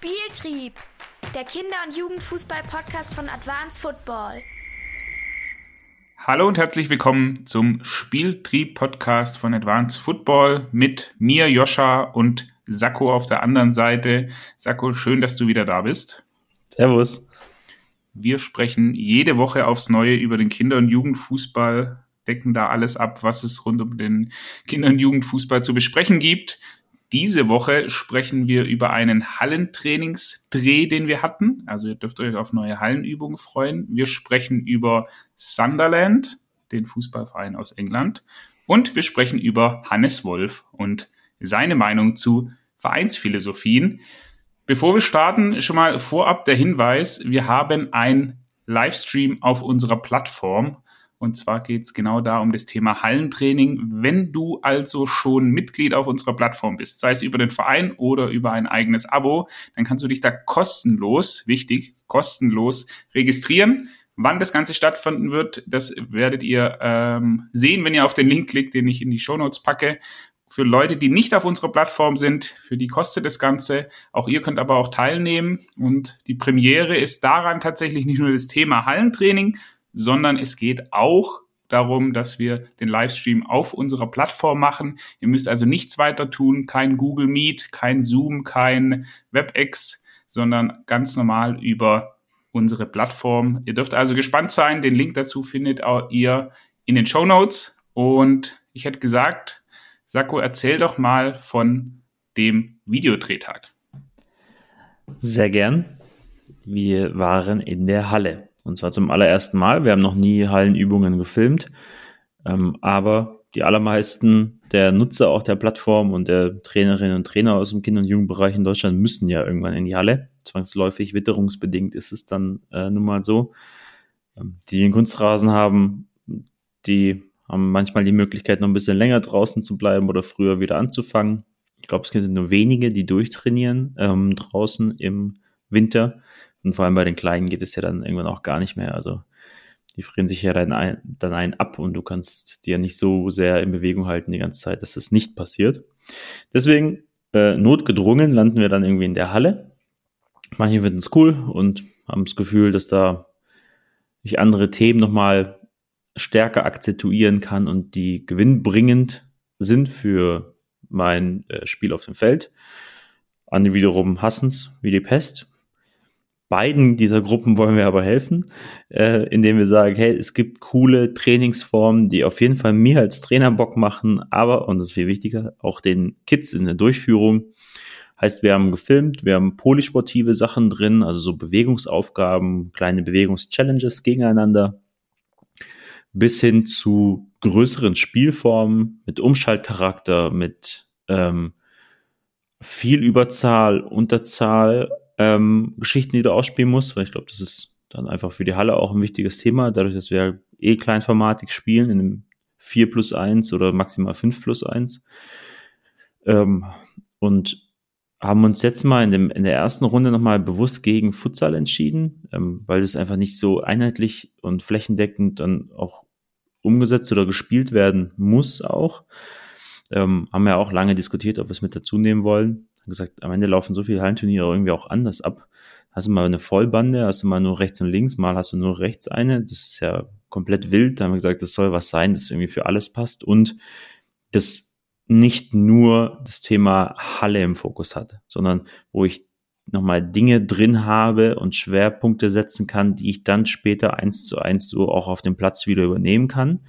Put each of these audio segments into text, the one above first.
Spieltrieb, der Kinder- und Jugendfußball-Podcast von Advanced Football. Hallo und herzlich willkommen zum Spieltrieb-Podcast von Advanced Football mit mir, Joscha und Sakko auf der anderen Seite. Sakko, schön, dass du wieder da bist. Servus. Wir sprechen jede Woche aufs Neue über den Kinder- und Jugendfußball, decken da alles ab, was es rund um den Kinder- und Jugendfußball zu besprechen gibt. Diese Woche sprechen wir über einen Hallentrainingsdreh, den wir hatten. Also ihr dürft euch auf neue Hallenübungen freuen. Wir sprechen über Sunderland, den Fußballverein aus England. Und wir sprechen über Hannes Wolf und seine Meinung zu Vereinsphilosophien. Bevor wir starten, schon mal vorab der Hinweis, wir haben ein Livestream auf unserer Plattform. Und zwar geht es genau da um das Thema Hallentraining. Wenn du also schon Mitglied auf unserer Plattform bist, sei es über den Verein oder über ein eigenes Abo, dann kannst du dich da kostenlos, wichtig, kostenlos registrieren. Wann das Ganze stattfinden wird, das werdet ihr ähm, sehen, wenn ihr auf den Link klickt, den ich in die Show Notes packe. Für Leute, die nicht auf unserer Plattform sind, für die kostet das Ganze. Auch ihr könnt aber auch teilnehmen. Und die Premiere ist daran tatsächlich nicht nur das Thema Hallentraining, sondern es geht auch darum, dass wir den Livestream auf unserer Plattform machen. Ihr müsst also nichts weiter tun, kein Google Meet, kein Zoom, kein WebEx, sondern ganz normal über unsere Plattform. Ihr dürft also gespannt sein. Den Link dazu findet ihr in den Show Notes. Und ich hätte gesagt, Sakko, erzähl doch mal von dem Videodrehtag. Sehr gern. Wir waren in der Halle. Und zwar zum allerersten Mal. Wir haben noch nie Hallenübungen gefilmt, ähm, aber die allermeisten der Nutzer auch der Plattform und der Trainerinnen und Trainer aus dem Kinder- und Jugendbereich in Deutschland müssen ja irgendwann in die Halle. Zwangsläufig, witterungsbedingt ist es dann äh, nun mal so. Ähm, die den Kunstrasen haben, die haben manchmal die Möglichkeit, noch ein bisschen länger draußen zu bleiben oder früher wieder anzufangen. Ich glaube, es sind nur wenige, die durchtrainieren ähm, draußen im Winter. Und vor allem bei den Kleinen geht es ja dann irgendwann auch gar nicht mehr. Also die frieren sich ja dann ein, dann ein ab und du kannst die ja nicht so sehr in Bewegung halten die ganze Zeit, dass das nicht passiert. Deswegen, äh, notgedrungen, landen wir dann irgendwie in der Halle. Manche finden es cool und haben das Gefühl, dass da ich andere Themen nochmal stärker akzentuieren kann und die gewinnbringend sind für mein äh, Spiel auf dem Feld. Andere wiederum hassen es wie die Pest beiden dieser Gruppen wollen wir aber helfen, äh, indem wir sagen, hey, es gibt coole Trainingsformen, die auf jeden Fall mir als Trainer Bock machen, aber, und das ist viel wichtiger, auch den Kids in der Durchführung. Heißt, wir haben gefilmt, wir haben polysportive Sachen drin, also so Bewegungsaufgaben, kleine Bewegungschallenges gegeneinander, bis hin zu größeren Spielformen mit Umschaltcharakter, mit ähm, viel Überzahl, Unterzahl ähm, Geschichten, die du ausspielen musst, weil ich glaube, das ist dann einfach für die Halle auch ein wichtiges Thema, dadurch, dass wir eh kleinformatig spielen, in einem 4 plus 1 oder maximal 5 plus 1. Ähm, und haben uns jetzt mal in, dem, in der ersten Runde nochmal bewusst gegen Futsal entschieden, ähm, weil es einfach nicht so einheitlich und flächendeckend dann auch umgesetzt oder gespielt werden muss auch. Ähm, haben ja auch lange diskutiert, ob wir es mit dazu nehmen wollen gesagt, am Ende laufen so viele Hallenturniere irgendwie auch anders ab. Hast du mal eine Vollbande, hast du mal nur rechts und links, mal hast du nur rechts eine. Das ist ja komplett wild. Da haben wir gesagt, das soll was sein, das irgendwie für alles passt und das nicht nur das Thema Halle im Fokus hat, sondern wo ich nochmal Dinge drin habe und Schwerpunkte setzen kann, die ich dann später eins zu eins so auch auf dem Platz wieder übernehmen kann.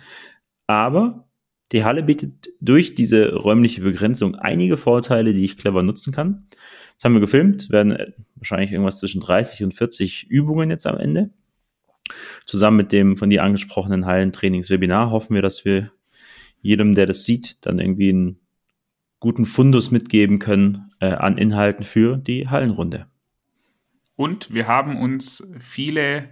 Aber die Halle bietet durch diese räumliche Begrenzung einige Vorteile, die ich clever nutzen kann. Das haben wir gefilmt, werden äh, wahrscheinlich irgendwas zwischen 30 und 40 Übungen jetzt am Ende. Zusammen mit dem von dir angesprochenen Hallentrainingswebinar hoffen wir, dass wir jedem, der das sieht, dann irgendwie einen guten Fundus mitgeben können äh, an Inhalten für die Hallenrunde. Und wir haben uns viele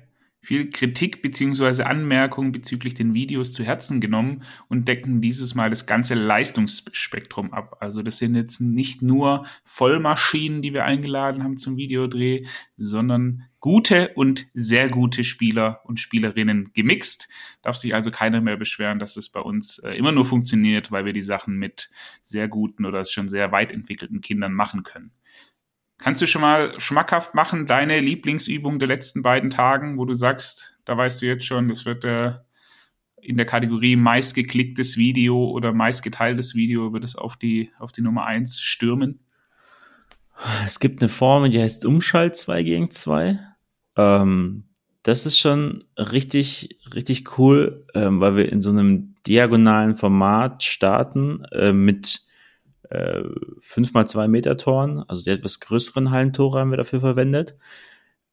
viel Kritik beziehungsweise Anmerkungen bezüglich den Videos zu Herzen genommen und decken dieses Mal das ganze Leistungsspektrum ab. Also das sind jetzt nicht nur Vollmaschinen, die wir eingeladen haben zum Videodreh, sondern gute und sehr gute Spieler und Spielerinnen gemixt. Darf sich also keiner mehr beschweren, dass es bei uns äh, immer nur funktioniert, weil wir die Sachen mit sehr guten oder schon sehr weit entwickelten Kindern machen können. Kannst du schon mal schmackhaft machen, deine Lieblingsübung der letzten beiden Tagen, wo du sagst, da weißt du jetzt schon, das wird äh, in der Kategorie meistgeklicktes Video oder meistgeteiltes Video, wird es auf die, auf die Nummer 1 stürmen? Es gibt eine Formel, die heißt Umschalt 2 gegen 2. Ähm, das ist schon richtig, richtig cool, ähm, weil wir in so einem diagonalen Format starten äh, mit äh, 5 mal 2 Meter Toren, also die etwas größeren Hallentore haben wir dafür verwendet.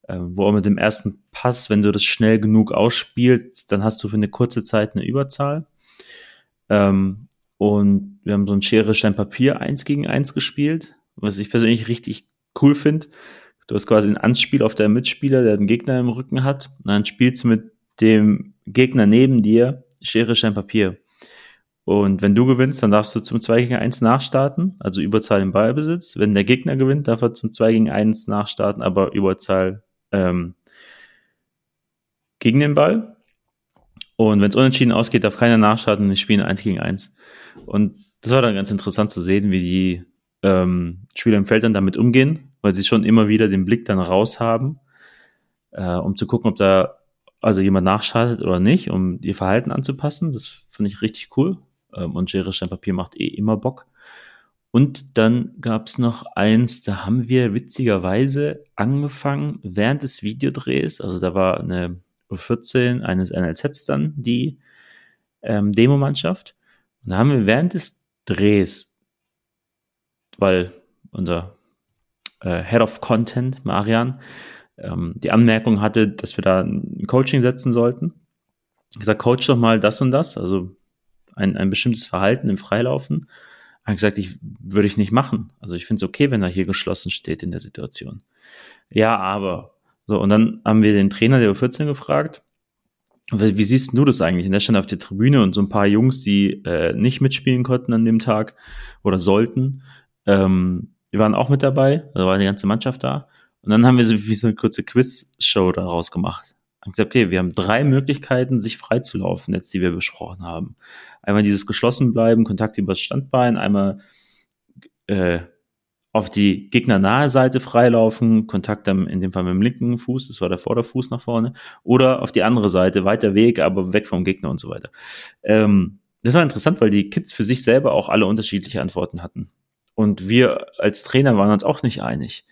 Äh, wo auch mit dem ersten Pass, wenn du das schnell genug ausspielst, dann hast du für eine kurze Zeit eine Überzahl. Ähm, und wir haben so ein Schere, Stein, Papier 1 gegen 1 gespielt, was ich persönlich richtig cool finde. Du hast quasi ein Anspiel auf deinen Mitspieler, der einen Gegner im Rücken hat. Und dann spielst du mit dem Gegner neben dir Schere, Stein, Papier. Und wenn du gewinnst, dann darfst du zum 2 gegen 1 nachstarten, also Überzahl im Ballbesitz. Wenn der Gegner gewinnt, darf er zum 2 gegen 1 nachstarten, aber Überzahl ähm, gegen den Ball. Und wenn es unentschieden ausgeht, darf keiner nachstarten, die spielen 1 gegen 1. Und das war dann ganz interessant zu sehen, wie die ähm, Spieler im Feld dann damit umgehen, weil sie schon immer wieder den Blick dann raus haben, äh, um zu gucken, ob da also jemand nachschaltet oder nicht, um ihr Verhalten anzupassen. Das finde ich richtig cool. Ähm, und Schere Papier macht eh immer Bock. Und dann gab es noch eins, da haben wir witzigerweise angefangen während des Videodrehs, also da war eine U14 eines NLZs dann die ähm, Demo-Mannschaft. Und da haben wir während des Drehs, weil unser äh, Head of Content, Marian, ähm, die Anmerkung hatte, dass wir da ein Coaching setzen sollten. Ich gesagt, coach doch mal das und das, also ein, ein bestimmtes Verhalten im Freilaufen. Er hat gesagt, ich würde ich nicht machen. Also ich finde es okay, wenn er hier geschlossen steht in der Situation. Ja, aber. So, und dann haben wir den Trainer der U14 gefragt, wie, wie siehst du das eigentlich? Und der stand auf der Tribüne und so ein paar Jungs, die äh, nicht mitspielen konnten an dem Tag oder sollten, ähm, die waren auch mit dabei, da war die ganze Mannschaft da. Und dann haben wir so wie so eine kurze Quiz-Show daraus gemacht. Und gesagt, okay, wir haben drei Möglichkeiten, sich freizulaufen, jetzt die wir besprochen haben. Einmal dieses geschlossen bleiben, Kontakt übers Standbein, einmal äh, auf die gegnernahe Seite freilaufen, Kontakt dann in dem Fall mit dem linken Fuß, das war der Vorderfuß nach vorne, oder auf die andere Seite, weiter Weg, aber weg vom Gegner und so weiter. Ähm, das war interessant, weil die Kids für sich selber auch alle unterschiedliche Antworten hatten. Und wir als Trainer waren uns auch nicht einig.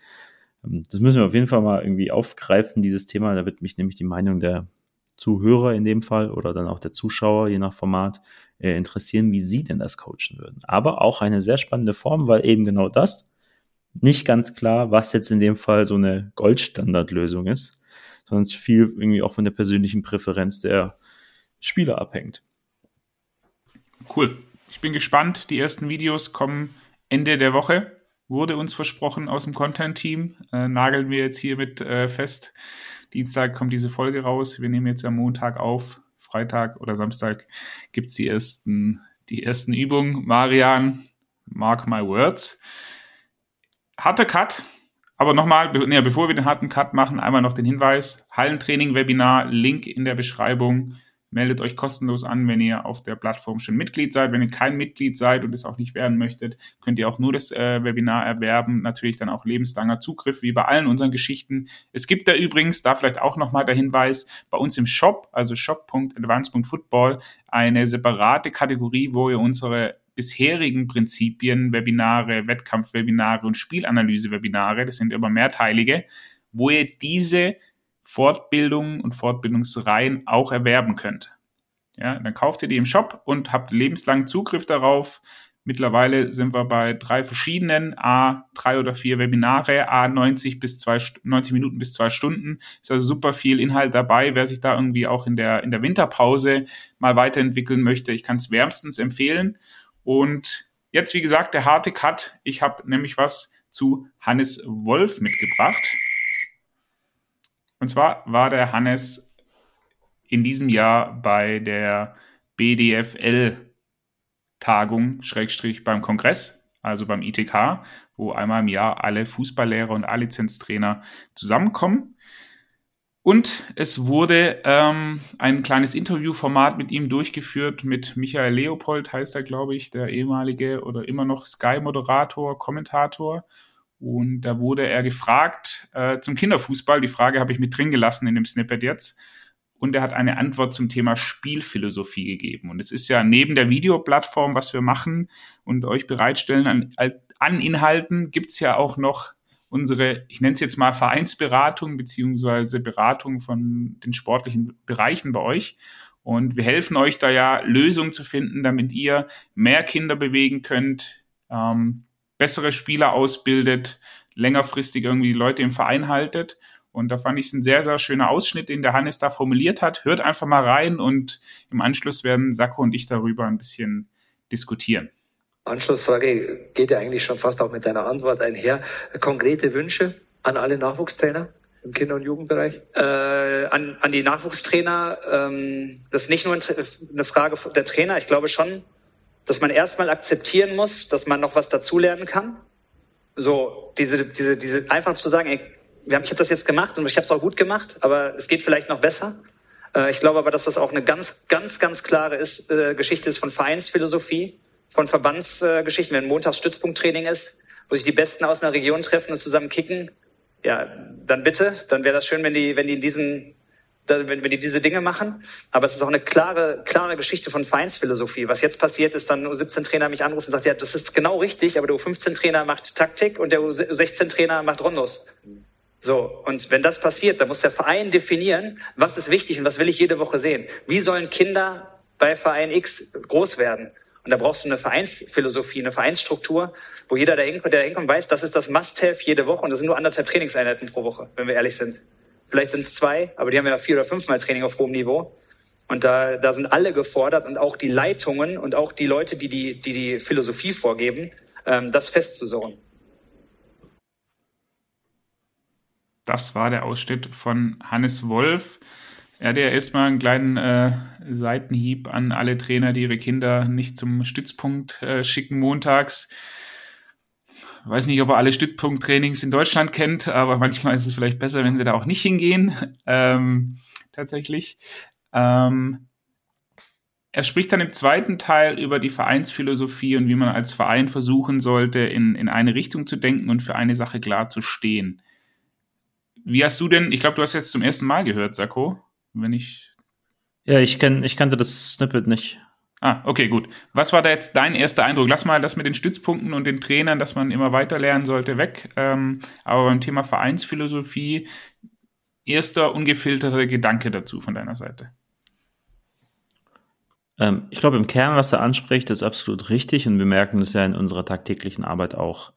Ähm, das müssen wir auf jeden Fall mal irgendwie aufgreifen, dieses Thema. Da wird mich nämlich die Meinung der Zuhörer in dem Fall oder dann auch der Zuschauer, je nach Format, äh, interessieren, wie sie denn das coachen würden. Aber auch eine sehr spannende Form, weil eben genau das nicht ganz klar, was jetzt in dem Fall so eine Goldstandardlösung ist, sondern es viel irgendwie auch von der persönlichen Präferenz der Spieler abhängt. Cool. Ich bin gespannt. Die ersten Videos kommen Ende der Woche wurde uns versprochen aus dem Content-Team. Äh, nageln wir jetzt hiermit äh, fest. Dienstag kommt diese Folge raus. Wir nehmen jetzt am Montag auf. Freitag oder Samstag gibt es die ersten, die ersten Übungen. Marian, mark my words. Harter Cut. Aber nochmal, nee, bevor wir den harten Cut machen, einmal noch den Hinweis. Hallentraining-Webinar, Link in der Beschreibung. Meldet euch kostenlos an, wenn ihr auf der Plattform schon Mitglied seid. Wenn ihr kein Mitglied seid und es auch nicht werden möchtet, könnt ihr auch nur das äh, Webinar erwerben. Natürlich dann auch lebenslanger Zugriff, wie bei allen unseren Geschichten. Es gibt da übrigens, da vielleicht auch nochmal der Hinweis, bei uns im Shop, also shop.advance.football, eine separate Kategorie, wo ihr unsere bisherigen Prinzipien, Webinare, Wettkampfwebinare und Spielanalyse-Webinare, das sind immer mehrteilige, wo ihr diese Fortbildungen und Fortbildungsreihen auch erwerben könnt. Ja, dann kauft ihr die im Shop und habt lebenslang Zugriff darauf. Mittlerweile sind wir bei drei verschiedenen, A, drei oder vier Webinare, A, 90 bis zwei, 90 Minuten bis zwei Stunden. Ist also super viel Inhalt dabei. Wer sich da irgendwie auch in der, in der Winterpause mal weiterentwickeln möchte, ich kann es wärmstens empfehlen. Und jetzt, wie gesagt, der harte Cut. Ich habe nämlich was zu Hannes Wolf mitgebracht. Und zwar war der Hannes in diesem Jahr bei der BDFL-Tagung, Schrägstrich beim Kongress, also beim ITK, wo einmal im Jahr alle Fußballlehrer und A-Lizenztrainer zusammenkommen. Und es wurde ähm, ein kleines Interviewformat mit ihm durchgeführt, mit Michael Leopold heißt er, glaube ich, der ehemalige oder immer noch Sky-Moderator, Kommentator. Und da wurde er gefragt äh, zum Kinderfußball. Die Frage habe ich mit drin gelassen in dem Snippet jetzt. Und er hat eine Antwort zum Thema Spielphilosophie gegeben. Und es ist ja neben der Videoplattform, was wir machen und euch bereitstellen an, an Inhalten, gibt's ja auch noch unsere, ich nenne es jetzt mal Vereinsberatung beziehungsweise Beratung von den sportlichen Bereichen bei euch. Und wir helfen euch da ja, Lösungen zu finden, damit ihr mehr Kinder bewegen könnt, ähm, bessere Spieler ausbildet, längerfristig irgendwie Leute im Verein haltet. Und da fand ich es ein sehr, sehr schöner Ausschnitt, den der Hannes da formuliert hat. Hört einfach mal rein und im Anschluss werden Sakko und ich darüber ein bisschen diskutieren. Anschlussfrage geht ja eigentlich schon fast auch mit deiner Antwort einher. Konkrete Wünsche an alle Nachwuchstrainer im Kinder- und Jugendbereich? Äh, an, an die Nachwuchstrainer, ähm, das ist nicht nur eine Frage der Trainer. Ich glaube schon, dass man erstmal akzeptieren muss, dass man noch was dazulernen kann. So, diese, diese, diese, einfach zu sagen, ey, ich habe das jetzt gemacht und ich habe es auch gut gemacht, aber es geht vielleicht noch besser. Äh, ich glaube aber, dass das auch eine ganz, ganz, ganz klare ist, äh, Geschichte ist von Vereinsphilosophie, von Verbandsgeschichten, wenn montags Stützpunkttraining ist, wo sich die Besten aus einer Region treffen und zusammen kicken. Ja, dann bitte, dann wäre das schön, wenn die, wenn die in diesen wenn, wenn die diese Dinge machen. Aber es ist auch eine klare, klare Geschichte von Vereinsphilosophie. Was jetzt passiert, ist dann U17-Trainer mich anruft und sagt, ja, das ist genau richtig, aber der U15-Trainer macht Taktik und der U16-Trainer macht Rondos. So, und wenn das passiert, dann muss der Verein definieren, was ist wichtig und was will ich jede Woche sehen. Wie sollen Kinder bei Verein X groß werden? Und da brauchst du eine Vereinsphilosophie, eine Vereinsstruktur, wo jeder, der der hinkommt, weiß, das ist das Must-Have jede Woche und das sind nur anderthalb Trainingseinheiten pro Woche, wenn wir ehrlich sind. Vielleicht sind es zwei, aber die haben ja vier oder fünfmal Training auf hohem Niveau. Und da, da sind alle gefordert und auch die Leitungen und auch die Leute, die die, die, die Philosophie vorgeben, ähm, das festzusorgen. Das war der Ausschnitt von Hannes Wolf. Er hat ja erstmal einen kleinen äh, Seitenhieb an alle Trainer, die ihre Kinder nicht zum Stützpunkt äh, schicken montags weiß nicht, ob er alle Stützpunkttrainings in Deutschland kennt, aber manchmal ist es vielleicht besser, wenn sie da auch nicht hingehen. Ähm, tatsächlich. Ähm, er spricht dann im zweiten Teil über die Vereinsphilosophie und wie man als Verein versuchen sollte, in, in eine Richtung zu denken und für eine Sache klar zu stehen. Wie hast du denn, ich glaube, du hast jetzt zum ersten Mal gehört, Sakko, wenn ich. Ja, ich, kenn, ich kannte das Snippet nicht. Ah, okay, gut. Was war da jetzt dein erster Eindruck? Lass mal das mit den Stützpunkten und den Trainern, dass man immer weiter lernen sollte, weg. Ähm, aber beim Thema Vereinsphilosophie, erster ungefilterter Gedanke dazu von deiner Seite. Ähm, ich glaube, im Kern, was er anspricht, ist absolut richtig und wir merken das ja in unserer tagtäglichen Arbeit auch.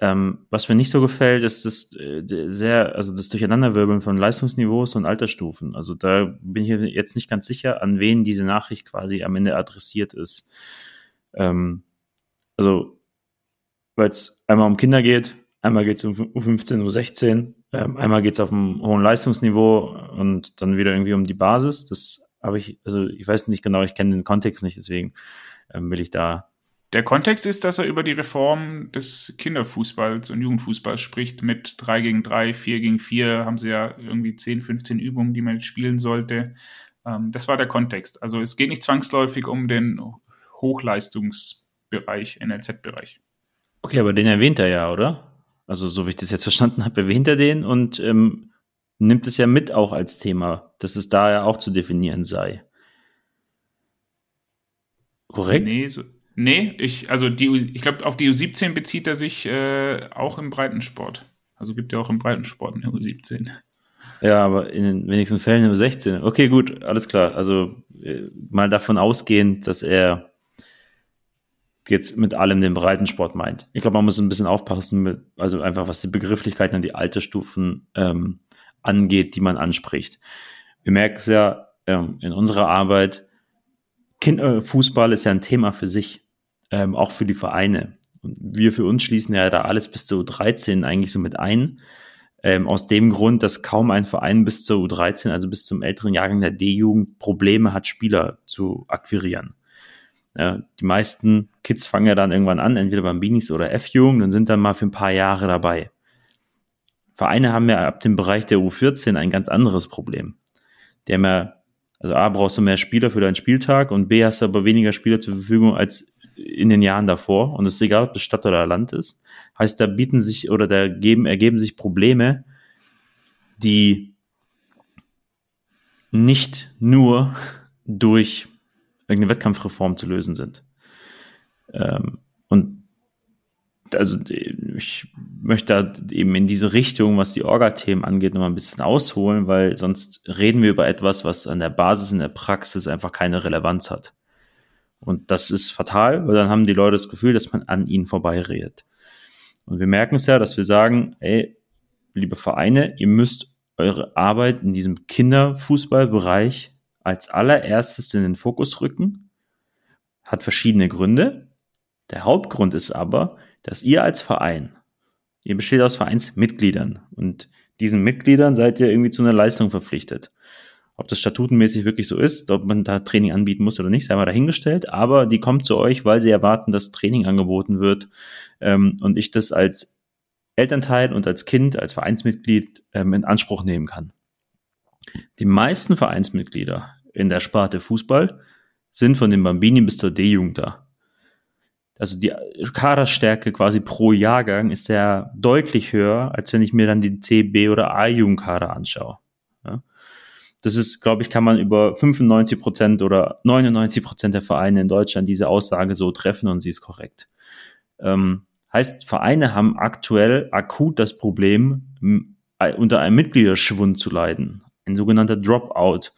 Ähm, was mir nicht so gefällt, ist das äh, sehr, also das Durcheinanderwirbeln von Leistungsniveaus und Altersstufen. Also da bin ich jetzt nicht ganz sicher, an wen diese Nachricht quasi am Ende adressiert ist. Ähm, also, weil es einmal um Kinder geht, einmal geht es um U15, U16, ähm, einmal geht es auf einem hohen Leistungsniveau und dann wieder irgendwie um die Basis. Das habe ich, also ich weiß nicht genau, ich kenne den Kontext nicht, deswegen ähm, will ich da der Kontext ist, dass er über die Reform des Kinderfußballs und Jugendfußballs spricht. Mit 3 gegen 3, 4 gegen 4 haben sie ja irgendwie 10, 15 Übungen, die man jetzt spielen sollte. Ähm, das war der Kontext. Also es geht nicht zwangsläufig um den Hochleistungsbereich, NLZ-Bereich. Okay, aber den erwähnt er ja, oder? Also so wie ich das jetzt verstanden habe, erwähnt er den und ähm, nimmt es ja mit auch als Thema, dass es da ja auch zu definieren sei. Korrekt? Nee, so, Nee, ich, also ich glaube, auf die U17 bezieht er sich äh, auch im Breitensport. Also gibt ja auch im Breitensport eine U17. Ja, aber in den wenigsten Fällen eine U16. Okay, gut, alles klar. Also äh, mal davon ausgehend, dass er jetzt mit allem den Breitensport meint. Ich glaube, man muss ein bisschen aufpassen, mit, also einfach was die Begrifflichkeiten an die Altersstufen ähm, angeht, die man anspricht. Wir merken es ja ähm, in unserer Arbeit, Kinderfußball ist ja ein Thema für sich ähm, auch für die Vereine. Und wir für uns schließen ja da alles bis zur U13 eigentlich so mit ein. Ähm, aus dem Grund, dass kaum ein Verein bis zur U13, also bis zum älteren Jahrgang der D-Jugend, Probleme hat, Spieler zu akquirieren. Ja, die meisten Kids fangen ja dann irgendwann an, entweder beim Binis oder F-Jugend und sind dann mal für ein paar Jahre dabei. Vereine haben ja ab dem Bereich der U14 ein ganz anderes Problem. Die haben ja, also A, brauchst du mehr Spieler für deinen Spieltag und B, hast du aber weniger Spieler zur Verfügung als in den Jahren davor, und es ist egal, ob es Stadt oder Land ist, Heißt, da bieten sich oder da geben, ergeben sich Probleme, die nicht nur durch irgendeine Wettkampfreform zu lösen sind. Ähm, und also ich möchte da eben in diese Richtung, was die Orga-Themen angeht, nochmal ein bisschen ausholen, weil sonst reden wir über etwas, was an der Basis in der Praxis einfach keine Relevanz hat. Und das ist fatal, weil dann haben die Leute das Gefühl, dass man an ihnen vorbeiredet. Und wir merken es ja, dass wir sagen, ey, liebe Vereine, ihr müsst eure Arbeit in diesem Kinderfußballbereich als allererstes in den Fokus rücken. Hat verschiedene Gründe. Der Hauptgrund ist aber, dass ihr als Verein, ihr besteht aus Vereinsmitgliedern und diesen Mitgliedern seid ihr irgendwie zu einer Leistung verpflichtet. Ob das statutenmäßig wirklich so ist, ob man da Training anbieten muss oder nicht, sei mal dahingestellt. Aber die kommt zu euch, weil sie erwarten, dass Training angeboten wird ähm, und ich das als Elternteil und als Kind, als Vereinsmitglied ähm, in Anspruch nehmen kann. Die meisten Vereinsmitglieder in der Sparte Fußball sind von den Bambini bis zur D-Jugend da. Also die Kaderstärke quasi pro Jahrgang ist ja deutlich höher, als wenn ich mir dann die C, B oder A-Jugendkader anschaue. Das ist, glaube ich, kann man über 95 Prozent oder 99 Prozent der Vereine in Deutschland diese Aussage so treffen und sie ist korrekt. Ähm, heißt, Vereine haben aktuell akut das Problem, unter einem Mitgliederschwund zu leiden. Ein sogenannter Dropout.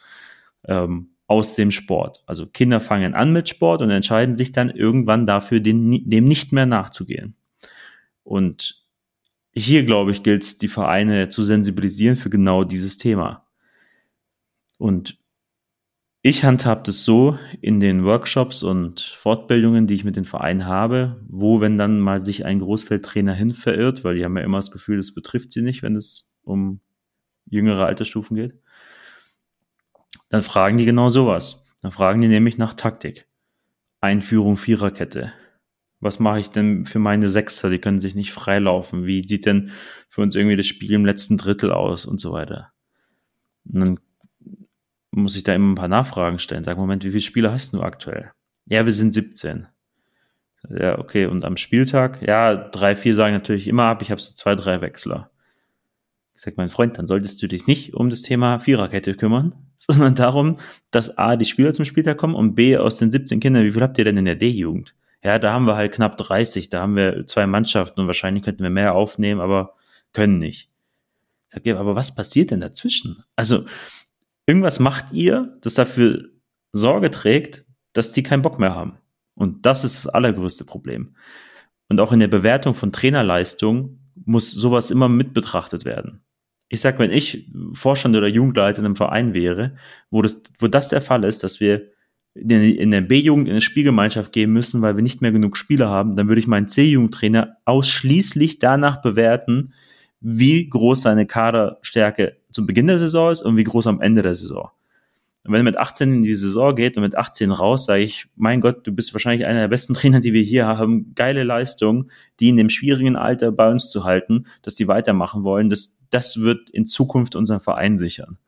Ähm, aus dem Sport. Also Kinder fangen an mit Sport und entscheiden sich dann irgendwann dafür, dem, dem nicht mehr nachzugehen. Und hier, glaube ich, gilt es, die Vereine zu sensibilisieren für genau dieses Thema. Und ich handhabe das so in den Workshops und Fortbildungen, die ich mit den Vereinen habe, wo, wenn dann mal sich ein Großfeldtrainer hin verirrt, weil die haben ja immer das Gefühl, das betrifft sie nicht, wenn es um jüngere Altersstufen geht, dann fragen die genau sowas. Dann fragen die nämlich nach Taktik. Einführung Viererkette. Was mache ich denn für meine Sechser? Die können sich nicht freilaufen. Wie sieht denn für uns irgendwie das Spiel im letzten Drittel aus und so weiter? Und dann muss ich da immer ein paar Nachfragen stellen. Sag, Moment, wie viele Spieler hast du aktuell? Ja, wir sind 17. Ja, okay. Und am Spieltag? Ja, drei, vier sagen natürlich immer ab. Ich habe so zwei, drei Wechsler. Ich sag, mein Freund, dann solltest du dich nicht um das Thema Viererkette kümmern, sondern darum, dass A, die Spieler zum Spieltag kommen und B, aus den 17 Kindern, wie viel habt ihr denn in der D-Jugend? Ja, da haben wir halt knapp 30, da haben wir zwei Mannschaften und wahrscheinlich könnten wir mehr aufnehmen, aber können nicht. Ich sag, aber was passiert denn dazwischen? Also, irgendwas macht ihr, das dafür Sorge trägt, dass die keinen Bock mehr haben. Und das ist das allergrößte Problem. Und auch in der Bewertung von Trainerleistung muss sowas immer mit betrachtet werden ich sag, wenn ich Vorstand oder Jugendleiter in einem Verein wäre, wo das, wo das der Fall ist, dass wir in der B-Jugend in eine Spielgemeinschaft gehen müssen, weil wir nicht mehr genug Spieler haben, dann würde ich meinen C-Jugendtrainer ausschließlich danach bewerten, wie groß seine Kaderstärke zu Beginn der Saison ist und wie groß am Ende der Saison. Und wenn er mit 18 in die Saison geht und mit 18 raus, sage ich, mein Gott, du bist wahrscheinlich einer der besten Trainer, die wir hier haben. Geile Leistung, die in dem schwierigen Alter bei uns zu halten, dass die weitermachen wollen. Das, das wird in Zukunft unseren Verein sichern.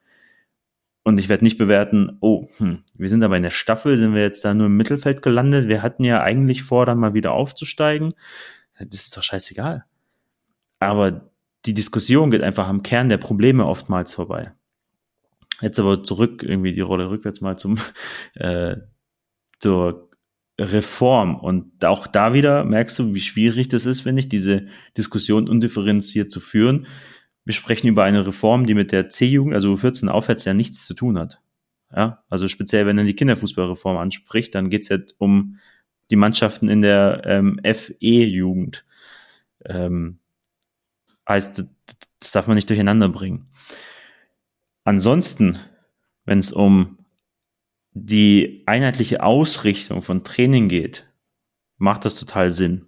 Und ich werde nicht bewerten, oh, hm, wir sind aber in der Staffel, sind wir jetzt da nur im Mittelfeld gelandet. Wir hatten ja eigentlich vor, dann mal wieder aufzusteigen. Das ist doch scheißegal. Aber die Diskussion geht einfach am Kern der Probleme oftmals vorbei. Jetzt aber zurück, irgendwie die Rolle rückwärts mal zum äh, zur Reform. Und auch da wieder merkst du, wie schwierig das ist, wenn ich diese Diskussion undifferenziert zu führen. Wir sprechen über eine Reform, die mit der C-Jugend, also 14 aufwärts, ja nichts zu tun hat. Ja, also speziell, wenn er die Kinderfußballreform anspricht, dann geht's ja um die Mannschaften in der ähm, FE-Jugend. Ähm, heißt, das darf man nicht durcheinander bringen. Ansonsten, wenn es um die einheitliche Ausrichtung von Training geht, macht das total Sinn.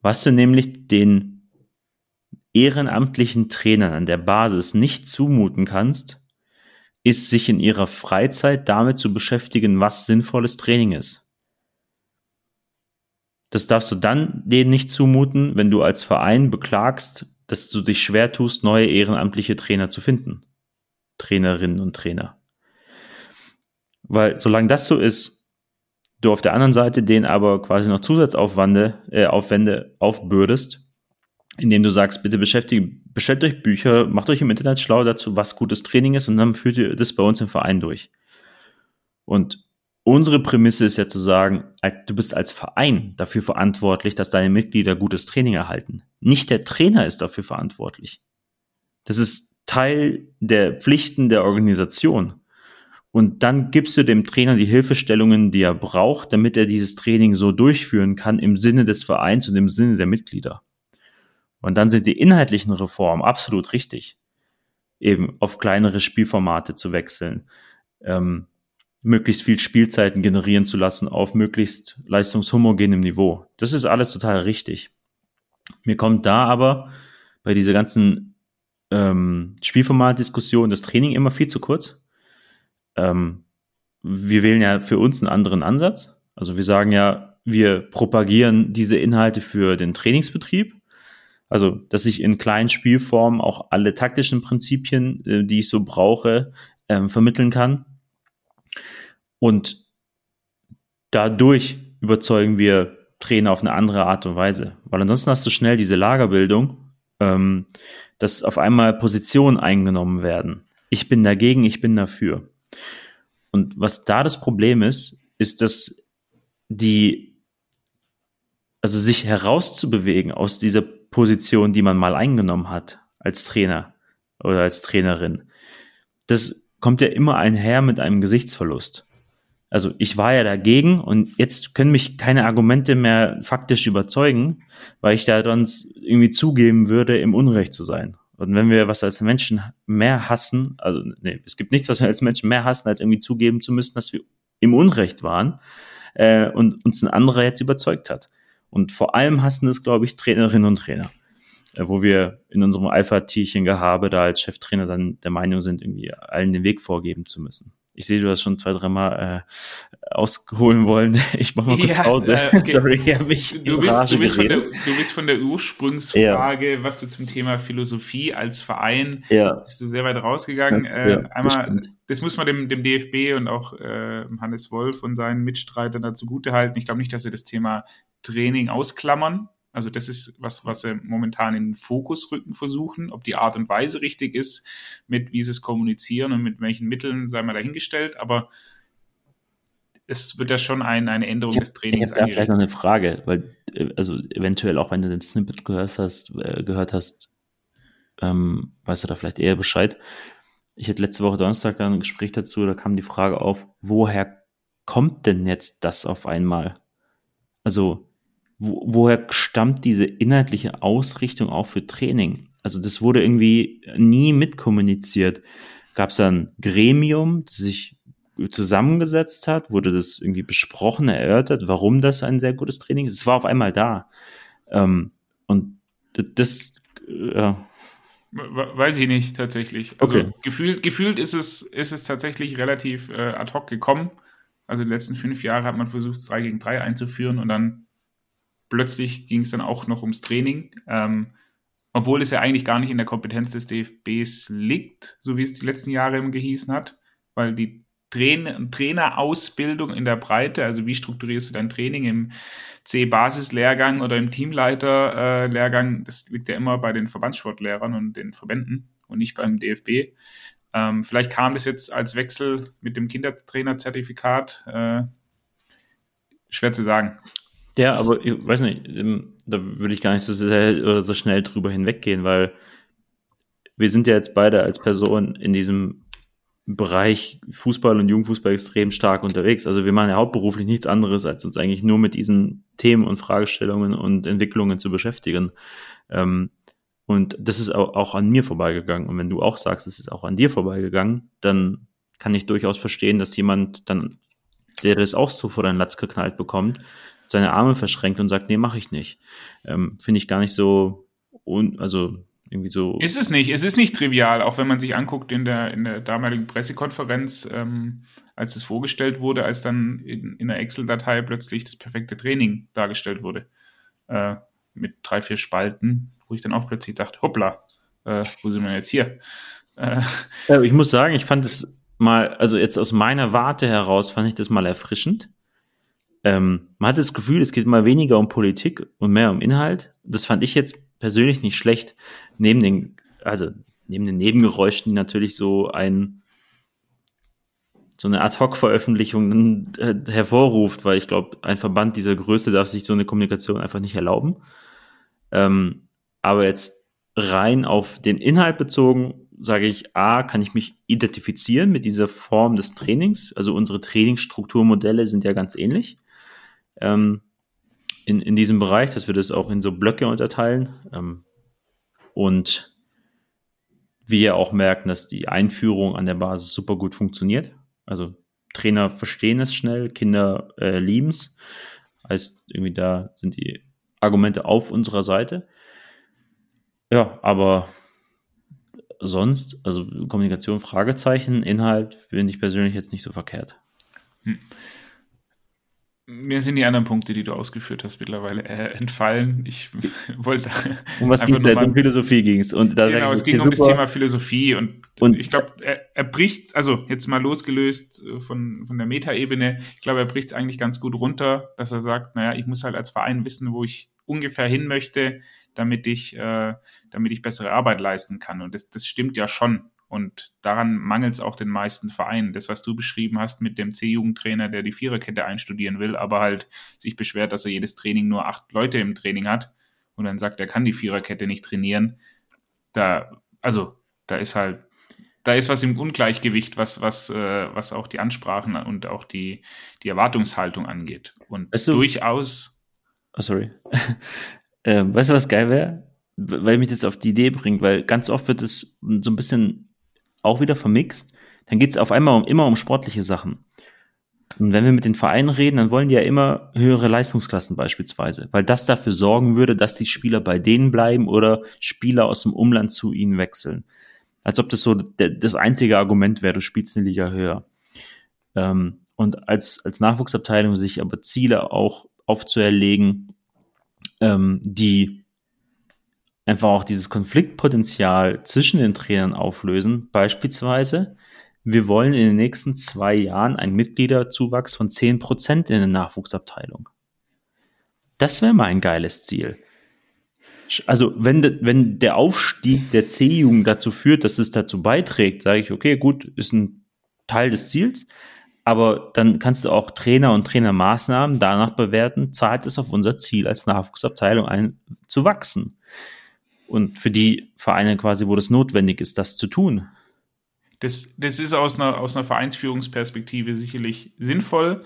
Was du nämlich den ehrenamtlichen Trainern an der Basis nicht zumuten kannst, ist sich in ihrer Freizeit damit zu beschäftigen, was sinnvolles Training ist. Das darfst du dann denen nicht zumuten, wenn du als Verein beklagst, dass du dich schwer tust, neue ehrenamtliche Trainer zu finden. Trainerinnen und Trainer. Weil solange das so ist, du auf der anderen Seite den aber quasi noch Zusatzaufwände äh, Aufwände aufbürdest, indem du sagst, bitte beschäftigt, bestellt euch Bücher, macht euch im Internet schlau dazu, was gutes Training ist und dann führt ihr das bei uns im Verein durch. Und unsere Prämisse ist ja zu sagen, du bist als Verein dafür verantwortlich, dass deine Mitglieder gutes Training erhalten. Nicht der Trainer ist dafür verantwortlich. Das ist Teil der Pflichten der Organisation. Und dann gibst du dem Trainer die Hilfestellungen, die er braucht, damit er dieses Training so durchführen kann im Sinne des Vereins und im Sinne der Mitglieder. Und dann sind die inhaltlichen Reformen absolut richtig. Eben auf kleinere Spielformate zu wechseln, ähm, möglichst viel Spielzeiten generieren zu lassen auf möglichst leistungshomogenem Niveau. Das ist alles total richtig. Mir kommt da aber bei dieser ganzen ähm, Spielformatdiskussion das Training immer viel zu kurz ähm, wir wählen ja für uns einen anderen Ansatz. Also wir sagen ja, wir propagieren diese Inhalte für den Trainingsbetrieb. Also, dass ich in kleinen Spielformen auch alle taktischen Prinzipien, äh, die ich so brauche, ähm, vermitteln kann. Und dadurch überzeugen wir Trainer auf eine andere Art und Weise. Weil ansonsten hast du schnell diese Lagerbildung, ähm, dass auf einmal Positionen eingenommen werden. Ich bin dagegen, ich bin dafür. Und was da das Problem ist, ist, dass die, also sich herauszubewegen aus dieser Position, die man mal eingenommen hat, als Trainer oder als Trainerin, das kommt ja immer einher mit einem Gesichtsverlust. Also ich war ja dagegen und jetzt können mich keine Argumente mehr faktisch überzeugen, weil ich da sonst irgendwie zugeben würde, im Unrecht zu sein. Und wenn wir was als Menschen mehr hassen, also nee, es gibt nichts, was wir als Menschen mehr hassen, als irgendwie zugeben zu müssen, dass wir im Unrecht waren äh, und uns ein anderer jetzt überzeugt hat. Und vor allem hassen es, glaube ich, Trainerinnen und Trainer, äh, wo wir in unserem Alpha-Tierchen-Gehabe da als Cheftrainer dann der Meinung sind, irgendwie allen den Weg vorgeben zu müssen. Ich sehe, du hast schon zwei, dreimal äh, ausholen wollen. Ich mache mal kurz ja, Pause. Äh, okay. Sorry, ich habe mich du bist, du, bist von der, du bist von der Ursprungsfrage, ja. was du zum Thema Philosophie als Verein, ja. bist du sehr weit rausgegangen. Äh, ja, einmal, das, das, muss man dem, dem DFB und auch äh, Hannes Wolf und seinen Mitstreitern dazu halten. Ich glaube nicht, dass sie das Thema Training ausklammern. Also das ist was, was sie momentan in den Fokus rücken versuchen. Ob die Art und Weise richtig ist, mit wie sie es kommunizieren und mit welchen Mitteln, sei mal dahingestellt. Aber es wird ja schon ein, eine Änderung hab, des Trainings. Ich habe vielleicht noch eine Frage, weil äh, also eventuell auch wenn du den Snippet gehört hast, äh, gehört hast, ähm, weißt du da vielleicht eher Bescheid. Ich hatte letzte Woche Donnerstag dann ein Gespräch dazu, da kam die Frage auf, woher kommt denn jetzt das auf einmal? Also wo, woher stammt diese inhaltliche Ausrichtung auch für Training? Also das wurde irgendwie nie mitkommuniziert. Gab es ein Gremium, das sich zusammengesetzt hat? Wurde das irgendwie besprochen, erörtert, warum das ein sehr gutes Training ist? Es war auf einmal da. Ähm, und das, äh, Weiß ich nicht tatsächlich. Also okay. gefühlt, gefühlt ist es, ist es tatsächlich relativ äh, ad hoc gekommen. Also die letzten fünf Jahre hat man versucht, 3 gegen 3 einzuführen und dann plötzlich ging es dann auch noch ums Training, ähm, obwohl es ja eigentlich gar nicht in der Kompetenz des DFBs liegt, so wie es die letzten Jahre immer gehießen hat, weil die Train Trainerausbildung in der Breite, also wie strukturierst du dein Training im C-Basis-Lehrgang oder im Teamleiter-Lehrgang, das liegt ja immer bei den Verbandssportlehrern und den Verbänden und nicht beim DFB. Ähm, vielleicht kam das jetzt als Wechsel mit dem Kindertrainer-Zertifikat. Äh, schwer zu sagen. Ja, aber ich weiß nicht, ähm, da würde ich gar nicht so sehr oder so schnell drüber hinweggehen, weil wir sind ja jetzt beide als Person in diesem Bereich Fußball und Jugendfußball extrem stark unterwegs. Also wir machen ja hauptberuflich nichts anderes, als uns eigentlich nur mit diesen Themen und Fragestellungen und Entwicklungen zu beschäftigen. Ähm, und das ist auch an mir vorbeigegangen. Und wenn du auch sagst, es ist auch an dir vorbeigegangen, dann kann ich durchaus verstehen, dass jemand dann, der das auch so vor deinen Latz geknallt bekommt, seine Arme verschränkt und sagt, nee, mache ich nicht. Ähm, Finde ich gar nicht so, un also irgendwie so. Ist es nicht, es ist nicht trivial, auch wenn man sich anguckt in der, in der damaligen Pressekonferenz, ähm, als es vorgestellt wurde, als dann in, in der Excel-Datei plötzlich das perfekte Training dargestellt wurde. Äh, mit drei, vier Spalten, wo ich dann auch plötzlich dachte, hoppla, äh, wo sind wir jetzt hier? Äh, ich muss sagen, ich fand es mal, also jetzt aus meiner Warte heraus fand ich das mal erfrischend ähm, man hat das Gefühl, es geht mal weniger um Politik und mehr um Inhalt. Das fand ich jetzt persönlich nicht schlecht, neben den, also neben den Nebengeräuschen, die natürlich so ein so eine Ad-Hoc-Veröffentlichung äh, hervorruft, weil ich glaube, ein Verband dieser Größe darf sich so eine Kommunikation einfach nicht erlauben. Ähm, aber jetzt rein auf den Inhalt bezogen, sage ich, A, kann ich mich identifizieren mit dieser Form des Trainings. Also unsere Trainingsstrukturmodelle sind ja ganz ähnlich ähm, in, in diesem Bereich, dass wir das auch in so Blöcke unterteilen. Ähm, und wir auch merken, dass die Einführung an der Basis super gut funktioniert. Also Trainer verstehen es schnell, Kinder äh, lieben es. Heißt, irgendwie da sind die Argumente auf unserer Seite. Ja, aber sonst, also Kommunikation, Fragezeichen, Inhalt finde ich persönlich jetzt nicht so verkehrt. Hm. Mir sind die anderen Punkte, die du ausgeführt hast, mittlerweile äh, entfallen. Ich wollte. Um was ging es jetzt? Um Philosophie ging es. genau, es ging um das Thema Philosophie und, und ich glaube, er, er, bricht, also jetzt mal losgelöst äh, von, von der Metaebene, ich glaube, er bricht es eigentlich ganz gut runter, dass er sagt, naja, ich muss halt als Verein wissen, wo ich ungefähr hin möchte, damit ich, äh, damit ich bessere Arbeit leisten kann. Und das, das stimmt ja schon. Und daran mangelt es auch den meisten Vereinen. Das, was du beschrieben hast mit dem C-Jugendtrainer, der die Viererkette einstudieren will, aber halt sich beschwert, dass er jedes Training nur acht Leute im Training hat und dann sagt, er kann die Viererkette nicht trainieren. Da, also, da ist halt, da ist was im Ungleichgewicht, was, was, äh, was auch die Ansprachen und auch die, die Erwartungshaltung angeht. Und weißt du, durchaus. Oh, sorry. ähm, weißt du, was geil wäre? Weil mich das auf die Idee bringt, weil ganz oft wird es so ein bisschen auch wieder vermixt, dann geht es auf einmal um, immer um sportliche Sachen. Und wenn wir mit den Vereinen reden, dann wollen die ja immer höhere Leistungsklassen beispielsweise, weil das dafür sorgen würde, dass die Spieler bei denen bleiben oder Spieler aus dem Umland zu ihnen wechseln. Als ob das so das einzige Argument wäre, du spielst eine Liga höher. Ähm, und als, als Nachwuchsabteilung sich aber Ziele auch aufzuerlegen, ähm, die einfach auch dieses Konfliktpotenzial zwischen den Trainern auflösen. Beispielsweise, wir wollen in den nächsten zwei Jahren einen Mitgliederzuwachs von zehn Prozent in der Nachwuchsabteilung. Das wäre mal ein geiles Ziel. Also, wenn, de, wenn der Aufstieg der C-Jugend dazu führt, dass es dazu beiträgt, sage ich, okay, gut, ist ein Teil des Ziels, aber dann kannst du auch Trainer und Trainermaßnahmen danach bewerten, zahlt es auf unser Ziel als Nachwuchsabteilung ein, zu wachsen und für die Vereine quasi, wo das notwendig ist, das zu tun. Das, das ist aus einer, aus einer Vereinsführungsperspektive sicherlich sinnvoll.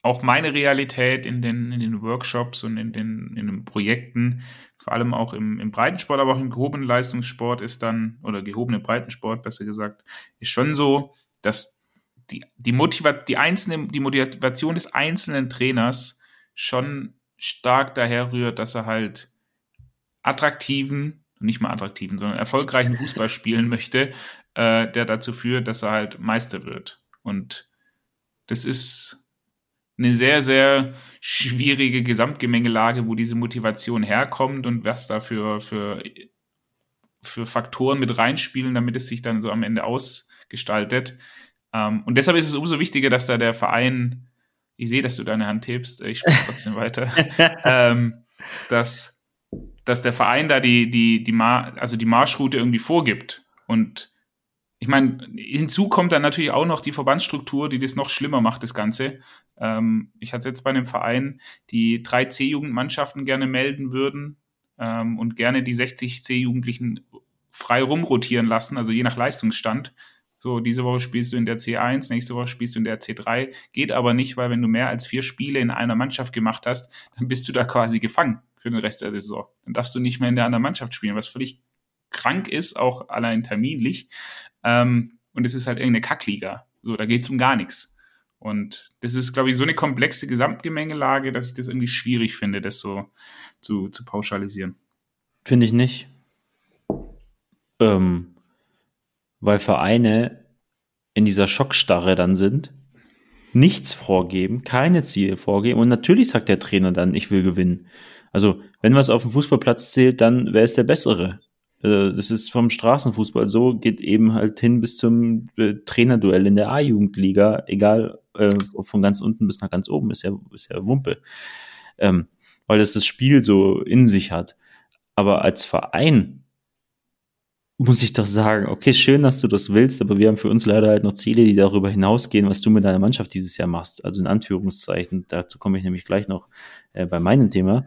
Auch meine Realität in den, in den Workshops und in den, in den Projekten, vor allem auch im, im Breitensport, aber auch im gehobenen Leistungssport ist dann, oder gehobene Breitensport besser gesagt, ist schon so, dass die, die, Motiva die, einzelne, die Motivation des einzelnen Trainers schon stark daher rührt, dass er halt attraktiven, nicht mal attraktiven, sondern erfolgreichen Fußball spielen möchte, äh, der dazu führt, dass er halt Meister wird. Und das ist eine sehr, sehr schwierige Gesamtgemengelage, wo diese Motivation herkommt und was da für, für, für Faktoren mit reinspielen, damit es sich dann so am Ende ausgestaltet. Ähm, und deshalb ist es umso wichtiger, dass da der Verein, ich sehe, dass du deine Hand hebst, ich spiele trotzdem weiter, ähm, dass dass der Verein da die, die, die, Mar also die Marschroute irgendwie vorgibt. Und ich meine, hinzu kommt dann natürlich auch noch die Verbandsstruktur, die das noch schlimmer macht, das Ganze. Ähm, ich hatte jetzt bei einem Verein, die drei C-Jugendmannschaften gerne melden würden ähm, und gerne die 60 C-Jugendlichen frei rumrotieren lassen, also je nach Leistungsstand. So, diese Woche spielst du in der C1, nächste Woche spielst du in der C3. Geht aber nicht, weil wenn du mehr als vier Spiele in einer Mannschaft gemacht hast, dann bist du da quasi gefangen für den Rest der Saison. Dann darfst du nicht mehr in der anderen Mannschaft spielen, was völlig krank ist, auch allein terminlich. Ähm, und es ist halt irgendeine Kackliga. So, da geht es um gar nichts. Und das ist, glaube ich, so eine komplexe Gesamtgemengelage, dass ich das irgendwie schwierig finde, das so zu, zu pauschalisieren. Finde ich nicht. Ähm, weil Vereine in dieser Schockstarre dann sind, nichts vorgeben, keine Ziele vorgeben und natürlich sagt der Trainer dann, ich will gewinnen. Also, wenn was auf dem Fußballplatz zählt, dann wer ist der Bessere? Äh, das ist vom Straßenfußball so, geht eben halt hin bis zum äh, Trainerduell in der A-Jugendliga, egal äh, von ganz unten bis nach ganz oben, ist ja, ist ja Wumpe. Ähm, weil das das Spiel so in sich hat. Aber als Verein muss ich doch sagen, okay, schön, dass du das willst, aber wir haben für uns leider halt noch Ziele, die darüber hinausgehen, was du mit deiner Mannschaft dieses Jahr machst. Also in Anführungszeichen, dazu komme ich nämlich gleich noch äh, bei meinem Thema.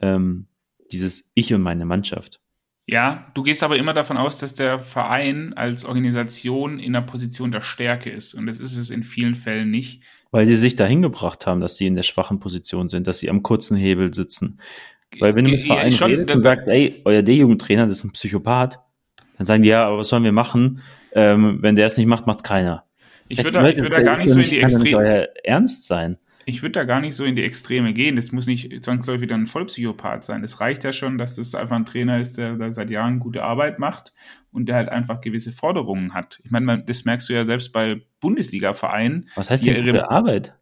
Ähm, dieses Ich und meine Mannschaft. Ja, du gehst aber immer davon aus, dass der Verein als Organisation in der Position der Stärke ist. Und das ist es in vielen Fällen nicht. Weil sie sich dahin gebracht haben, dass sie in der schwachen Position sind, dass sie am kurzen Hebel sitzen. Weil wenn du mit Vereinen ja, redest und sagst, ey, euer D-Jugendtrainer, das ist ein Psychopath, dann sagen die, ja, aber was sollen wir machen? Ähm, wenn der es nicht macht, macht's keiner. Ich würde da, ich würd da gar nicht so in die Extreme. Ernst sein. Ich würde da gar nicht so in die Extreme gehen. Das muss nicht zwangsläufig dann ein Vollpsychopath sein. Es reicht ja schon, dass das einfach ein Trainer ist, der, der seit Jahren gute Arbeit macht und der halt einfach gewisse Forderungen hat. Ich meine, das merkst du ja selbst bei Bundesliga-Vereinen. Was heißt denn gute Arbeit?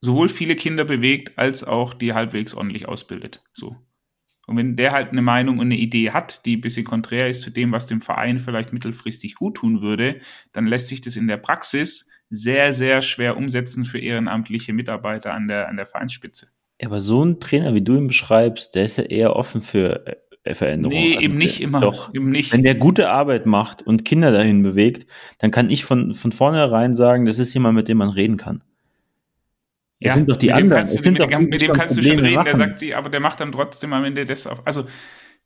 Sowohl viele Kinder bewegt, als auch die halbwegs ordentlich ausbildet. So. Und wenn der halt eine Meinung und eine Idee hat, die ein bisschen konträr ist zu dem, was dem Verein vielleicht mittelfristig gut tun würde, dann lässt sich das in der Praxis sehr, sehr schwer umsetzen für ehrenamtliche Mitarbeiter an der, an der Vereinsspitze. Aber so ein Trainer, wie du ihn beschreibst, der ist ja eher offen für äh, Veränderungen. Nee, eben also nicht immer. Doch, eben nicht. Wenn der gute Arbeit macht und Kinder dahin bewegt, dann kann ich von, von vornherein sagen, das ist jemand, mit dem man reden kann. Ja, sind doch die anderen. Du, mit, dem, mit dem kannst du schon reden, machen. der sagt sie, aber der macht dann trotzdem am Ende das auf. Also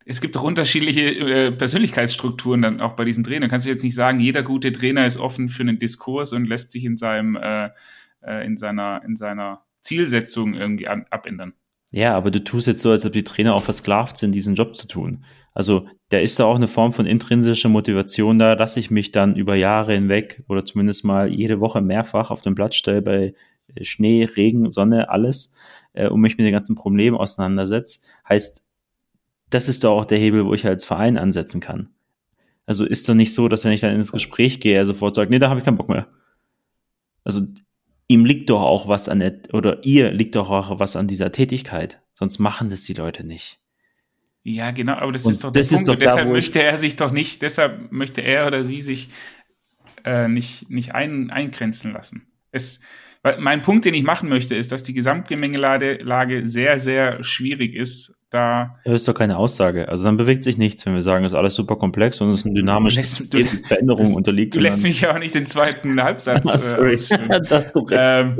es gibt doch unterschiedliche äh, Persönlichkeitsstrukturen dann auch bei diesen Trainern. Kannst du jetzt nicht sagen, jeder gute Trainer ist offen für einen Diskurs und lässt sich in seinem äh, äh, in seiner in seiner Zielsetzung irgendwie an, abändern. Ja, aber du tust jetzt so, als ob die Trainer auch versklavt sind, diesen Job zu tun. Also da ist da auch eine Form von intrinsischer Motivation da, dass ich mich dann über Jahre hinweg oder zumindest mal jede Woche mehrfach auf den Platz stelle bei Schnee, Regen, Sonne, alles äh, und mich mit den ganzen Problemen auseinandersetze. Heißt, das ist doch auch der Hebel, wo ich als Verein ansetzen kann. Also ist doch nicht so, dass wenn ich dann ins Gespräch gehe, er sofort sagt, nee, da habe ich keinen Bock mehr. Also ihm liegt doch auch was an der, oder ihr liegt doch auch was an dieser Tätigkeit. Sonst machen das die Leute nicht. Ja, genau, aber das und ist doch das der Punkt. Doch deshalb möchte er sich doch nicht, deshalb möchte er oder sie sich äh, nicht, nicht ein, eingrenzen lassen. Es, mein Punkt, den ich machen möchte, ist, dass die Gesamtgemengelage sehr, sehr schwierig ist. Da das ist doch keine Aussage. Also dann bewegt sich nichts, wenn wir sagen, es ist alles super komplex und es ist eine dynamische Veränderung das, unterliegt. Du lässt mich ja auch nicht den zweiten Halbsatz äh, das ähm,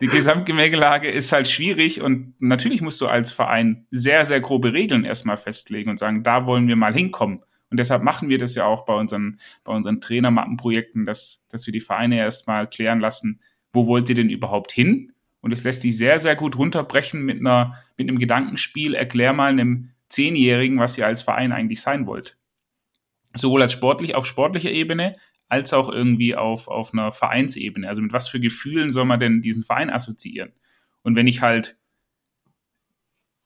Die Gesamtgemengelage ist halt schwierig und natürlich musst du als Verein sehr, sehr grobe Regeln erstmal festlegen und sagen, da wollen wir mal hinkommen. Und deshalb machen wir das ja auch bei unseren, bei unseren Trainermappenprojekten, dass, dass wir die Vereine erstmal klären lassen, wo wollt ihr denn überhaupt hin? Und es lässt sich sehr, sehr gut runterbrechen mit, einer, mit einem Gedankenspiel. Erklär mal einem Zehnjährigen, was ihr als Verein eigentlich sein wollt. Sowohl als sportlich, auf sportlicher Ebene, als auch irgendwie auf, auf einer Vereinsebene. Also mit was für Gefühlen soll man denn diesen Verein assoziieren? Und wenn ich halt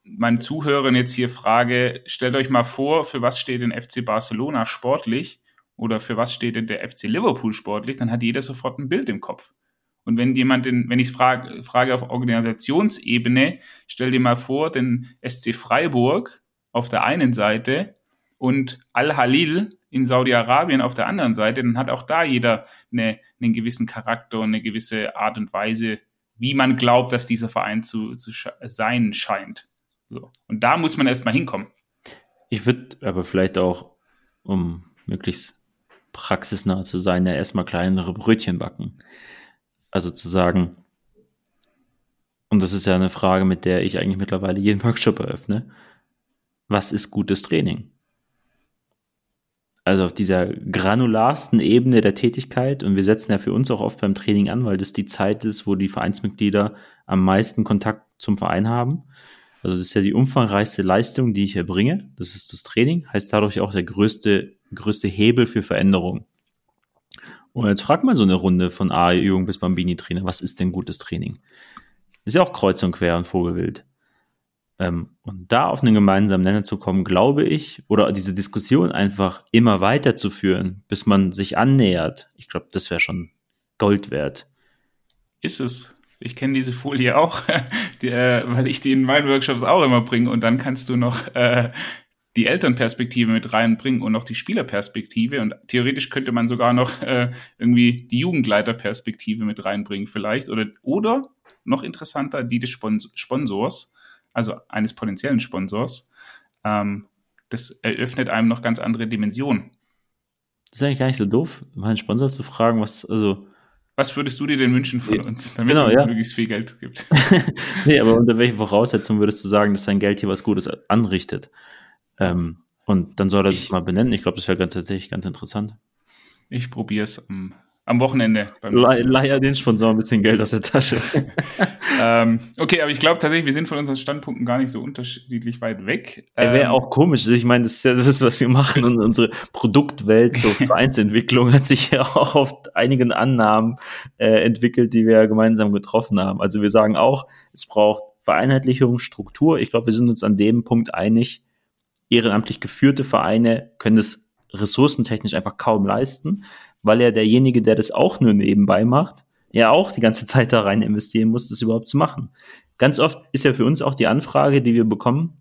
meinen Zuhörern jetzt hier frage, stellt euch mal vor, für was steht denn FC Barcelona sportlich oder für was steht denn der FC Liverpool sportlich, dann hat jeder sofort ein Bild im Kopf. Und wenn jemand, den, wenn ich frage, frage auf Organisationsebene, stell dir mal vor, den SC Freiburg auf der einen Seite und Al-Halil in Saudi-Arabien auf der anderen Seite, dann hat auch da jeder eine, einen gewissen Charakter und eine gewisse Art und Weise, wie man glaubt, dass dieser Verein zu, zu sein scheint. So. Und da muss man erstmal hinkommen. Ich würde aber vielleicht auch, um möglichst praxisnah zu sein, ja erstmal kleinere Brötchen backen. Also zu sagen, und das ist ja eine Frage, mit der ich eigentlich mittlerweile jeden Workshop eröffne, was ist gutes Training? Also auf dieser granularsten Ebene der Tätigkeit, und wir setzen ja für uns auch oft beim Training an, weil das die Zeit ist, wo die Vereinsmitglieder am meisten Kontakt zum Verein haben. Also das ist ja die umfangreichste Leistung, die ich erbringe. Das ist das Training, heißt dadurch auch der größte, größte Hebel für Veränderung. Und jetzt fragt man so eine Runde von A-Jugend bis Bambini-Trainer, was ist denn gutes Training? Ist ja auch kreuz und quer und Vogelwild. Ähm, und da auf einen gemeinsamen Nenner zu kommen, glaube ich, oder diese Diskussion einfach immer weiterzuführen, bis man sich annähert, ich glaube, das wäre schon Gold wert. Ist es. Ich kenne diese Folie auch, die, äh, weil ich die in meinen Workshops auch immer bringe und dann kannst du noch äh, die Elternperspektive mit reinbringen und auch die Spielerperspektive. Und theoretisch könnte man sogar noch äh, irgendwie die Jugendleiterperspektive mit reinbringen vielleicht. Oder, oder noch interessanter, die des Sponsors, also eines potenziellen Sponsors. Ähm, das eröffnet einem noch ganz andere Dimensionen. Das ist eigentlich gar nicht so doof, meinen Sponsor zu fragen, was, also. Was würdest du dir denn wünschen von uns, damit genau, es ja. möglichst viel Geld gibt? nee, aber unter welchen Voraussetzungen würdest du sagen, dass dein Geld hier was Gutes anrichtet? Ähm, und dann soll er das mal benennen. Ich glaube, das wäre ganz, tatsächlich ganz interessant. Ich probiere es am, am, Wochenende. Le leier den Sponsor ein bisschen Geld aus der Tasche. ähm, okay, aber ich glaube tatsächlich, wir sind von unseren Standpunkten gar nicht so unterschiedlich weit weg. Ähm, wäre auch komisch. Ich meine, das ist ja das, was wir machen. Und unsere Produktwelt zur so Vereinsentwicklung hat sich ja auch auf einigen Annahmen äh, entwickelt, die wir ja gemeinsam getroffen haben. Also wir sagen auch, es braucht Vereinheitlichung, Struktur. Ich glaube, wir sind uns an dem Punkt einig, ehrenamtlich geführte Vereine können das ressourcentechnisch einfach kaum leisten, weil ja derjenige, der das auch nur nebenbei macht, ja auch die ganze Zeit da rein investieren muss, das überhaupt zu machen. Ganz oft ist ja für uns auch die Anfrage, die wir bekommen,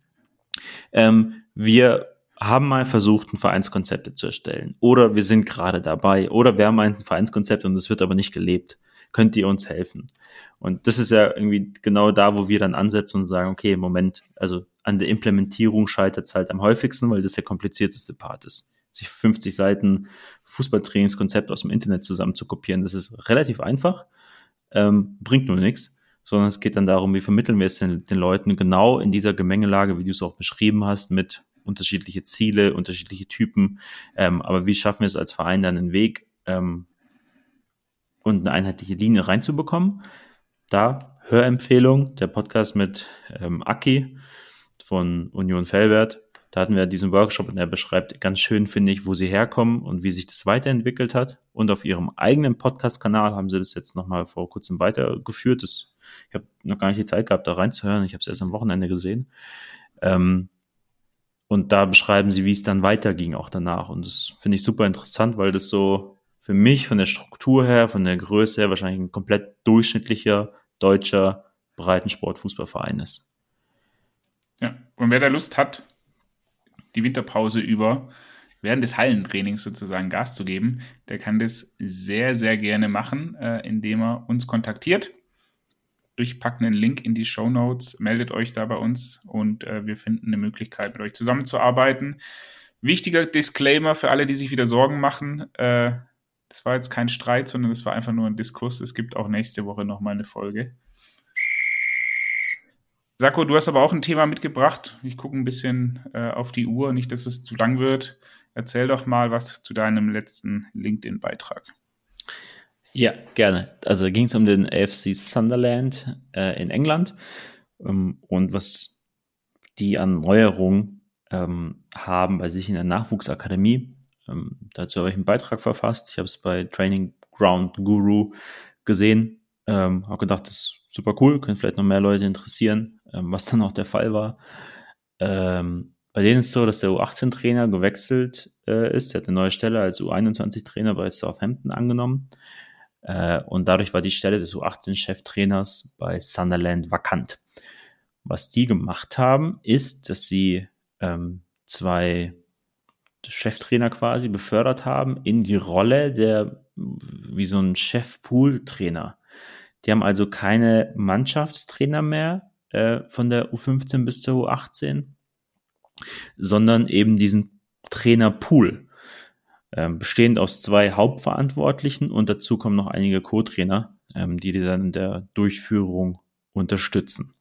ähm, wir haben mal versucht, ein Vereinskonzept zu erstellen. Oder wir sind gerade dabei. Oder wir haben ein Vereinskonzept und es wird aber nicht gelebt. Könnt ihr uns helfen? Und das ist ja irgendwie genau da, wo wir dann ansetzen und sagen, okay, Moment, also an der Implementierung scheitert es halt am häufigsten, weil das der komplizierteste Part ist. Sich 50 Seiten Fußballtrainingskonzept aus dem Internet zusammen zu kopieren, das ist relativ einfach, ähm, bringt nur nichts, sondern es geht dann darum, wie vermitteln wir es den, den Leuten genau in dieser Gemengelage, wie du es auch beschrieben hast, mit unterschiedliche Ziele, unterschiedliche Typen, ähm, aber wie schaffen wir es als Verein dann einen Weg ähm, und eine einheitliche Linie reinzubekommen? Da Hörempfehlung, der Podcast mit ähm, Aki, von Union Felbert. Da hatten wir diesen Workshop und er beschreibt ganz schön, finde ich, wo sie herkommen und wie sich das weiterentwickelt hat. Und auf ihrem eigenen Podcast-Kanal haben sie das jetzt nochmal vor kurzem weitergeführt. Das, ich habe noch gar nicht die Zeit gehabt, da reinzuhören. Ich habe es erst am Wochenende gesehen. Ähm, und da beschreiben sie, wie es dann weiterging, auch danach. Und das finde ich super interessant, weil das so für mich von der Struktur her, von der Größe her wahrscheinlich ein komplett durchschnittlicher deutscher Breitensportfußballverein ist. Und wer da Lust hat, die Winterpause über während des Hallentrainings sozusagen Gas zu geben, der kann das sehr, sehr gerne machen, äh, indem er uns kontaktiert. Ich packe einen Link in die Show Notes, meldet euch da bei uns und äh, wir finden eine Möglichkeit, mit euch zusammenzuarbeiten. Wichtiger Disclaimer für alle, die sich wieder Sorgen machen. Äh, das war jetzt kein Streit, sondern das war einfach nur ein Diskurs. Es gibt auch nächste Woche nochmal eine Folge. Sakko, du hast aber auch ein Thema mitgebracht. Ich gucke ein bisschen äh, auf die Uhr, nicht, dass es zu lang wird. Erzähl doch mal was zu deinem letzten LinkedIn-Beitrag. Ja, gerne. Also ging es um den AFC Sunderland äh, in England ähm, und was die an Neuerungen ähm, haben bei sich in der Nachwuchsakademie. Ähm, dazu habe ich einen Beitrag verfasst. Ich habe es bei Training Ground Guru gesehen. Ähm, habe gedacht, das ist super cool, können vielleicht noch mehr Leute interessieren ähm, was dann auch der Fall war. Ähm, bei denen ist so, dass der U18-Trainer gewechselt äh, ist. Er hat eine neue Stelle als U21-Trainer bei Southampton angenommen. Äh, und dadurch war die Stelle des U18-Cheftrainers bei Sunderland vakant. Was die gemacht haben, ist, dass sie ähm, zwei Cheftrainer quasi befördert haben in die Rolle der, wie so ein Chef-Pool-Trainer. Die haben also keine Mannschaftstrainer mehr, äh, von der U15 bis zur U18, sondern eben diesen Trainerpool, äh, bestehend aus zwei Hauptverantwortlichen und dazu kommen noch einige Co-Trainer, ähm, die die dann in der Durchführung unterstützen.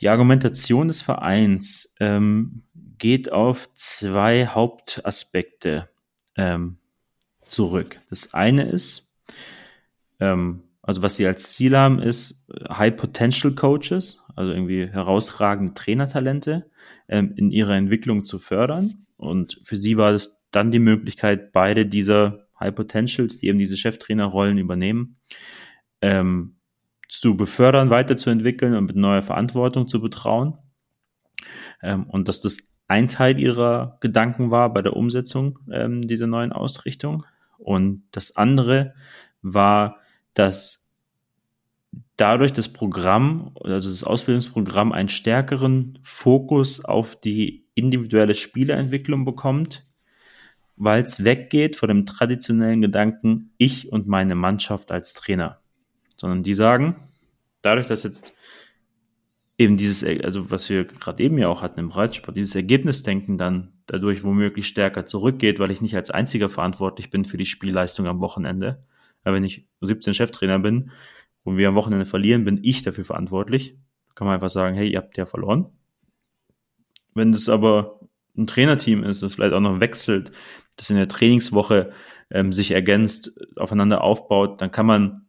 Die Argumentation des Vereins ähm, geht auf zwei Hauptaspekte ähm, zurück. Das eine ist, ähm, also was sie als Ziel haben, ist äh, High Potential Coaches, also irgendwie herausragende Trainertalente ähm, in ihrer Entwicklung zu fördern. Und für sie war es dann die Möglichkeit, beide dieser High Potentials, die eben diese Cheftrainerrollen übernehmen, ähm, zu befördern, weiterzuentwickeln und mit neuer Verantwortung zu betrauen. Ähm, und dass das ein Teil ihrer Gedanken war bei der Umsetzung ähm, dieser neuen Ausrichtung. Und das andere war, dass dadurch das Programm, also das Ausbildungsprogramm, einen stärkeren Fokus auf die individuelle Spielerentwicklung bekommt, weil es weggeht von dem traditionellen Gedanken, ich und meine Mannschaft als Trainer. Sondern die sagen, dadurch, dass jetzt eben dieses, also was wir gerade eben ja auch hatten im Reitsport, dieses Ergebnisdenken dann dadurch womöglich stärker zurückgeht, weil ich nicht als einziger verantwortlich bin für die Spielleistung am Wochenende. Aber wenn ich 17 Cheftrainer bin und wir am Wochenende verlieren, bin ich dafür verantwortlich. Kann man einfach sagen, hey, ihr habt ja verloren. Wenn das aber ein Trainerteam ist, das vielleicht auch noch wechselt, das in der Trainingswoche ähm, sich ergänzt, aufeinander aufbaut, dann kann man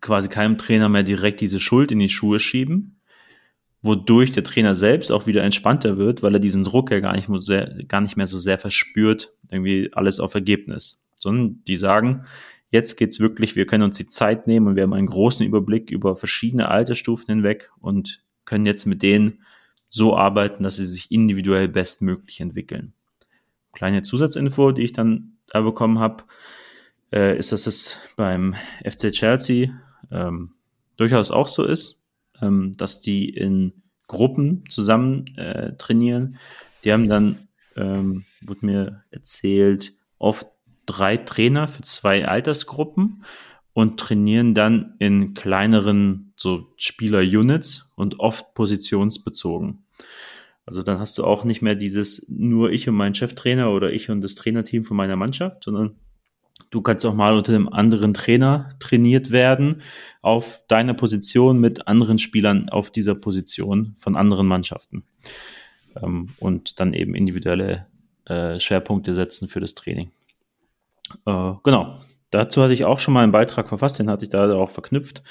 quasi keinem Trainer mehr direkt diese Schuld in die Schuhe schieben, wodurch der Trainer selbst auch wieder entspannter wird, weil er diesen Druck ja gar nicht, mehr, gar nicht mehr so sehr verspürt, irgendwie alles auf Ergebnis. Sondern die sagen, jetzt geht's wirklich, wir können uns die Zeit nehmen und wir haben einen großen Überblick über verschiedene Altersstufen hinweg und können jetzt mit denen so arbeiten, dass sie sich individuell bestmöglich entwickeln. Kleine Zusatzinfo, die ich dann da bekommen habe, äh, ist, dass es beim FC Chelsea ähm, durchaus auch so ist ähm, dass die in Gruppen zusammen äh, trainieren. Die haben dann, ähm, wurde mir erzählt, oft drei Trainer für zwei Altersgruppen und trainieren dann in kleineren so Spieler-Units und oft positionsbezogen. Also dann hast du auch nicht mehr dieses nur ich und mein Cheftrainer oder ich und das Trainerteam von meiner Mannschaft, sondern Du kannst auch mal unter einem anderen Trainer trainiert werden auf deiner Position mit anderen Spielern auf dieser Position von anderen Mannschaften. Ähm, und dann eben individuelle äh, Schwerpunkte setzen für das Training. Äh, genau. Dazu hatte ich auch schon mal einen Beitrag verfasst, den hatte ich da auch verknüpft,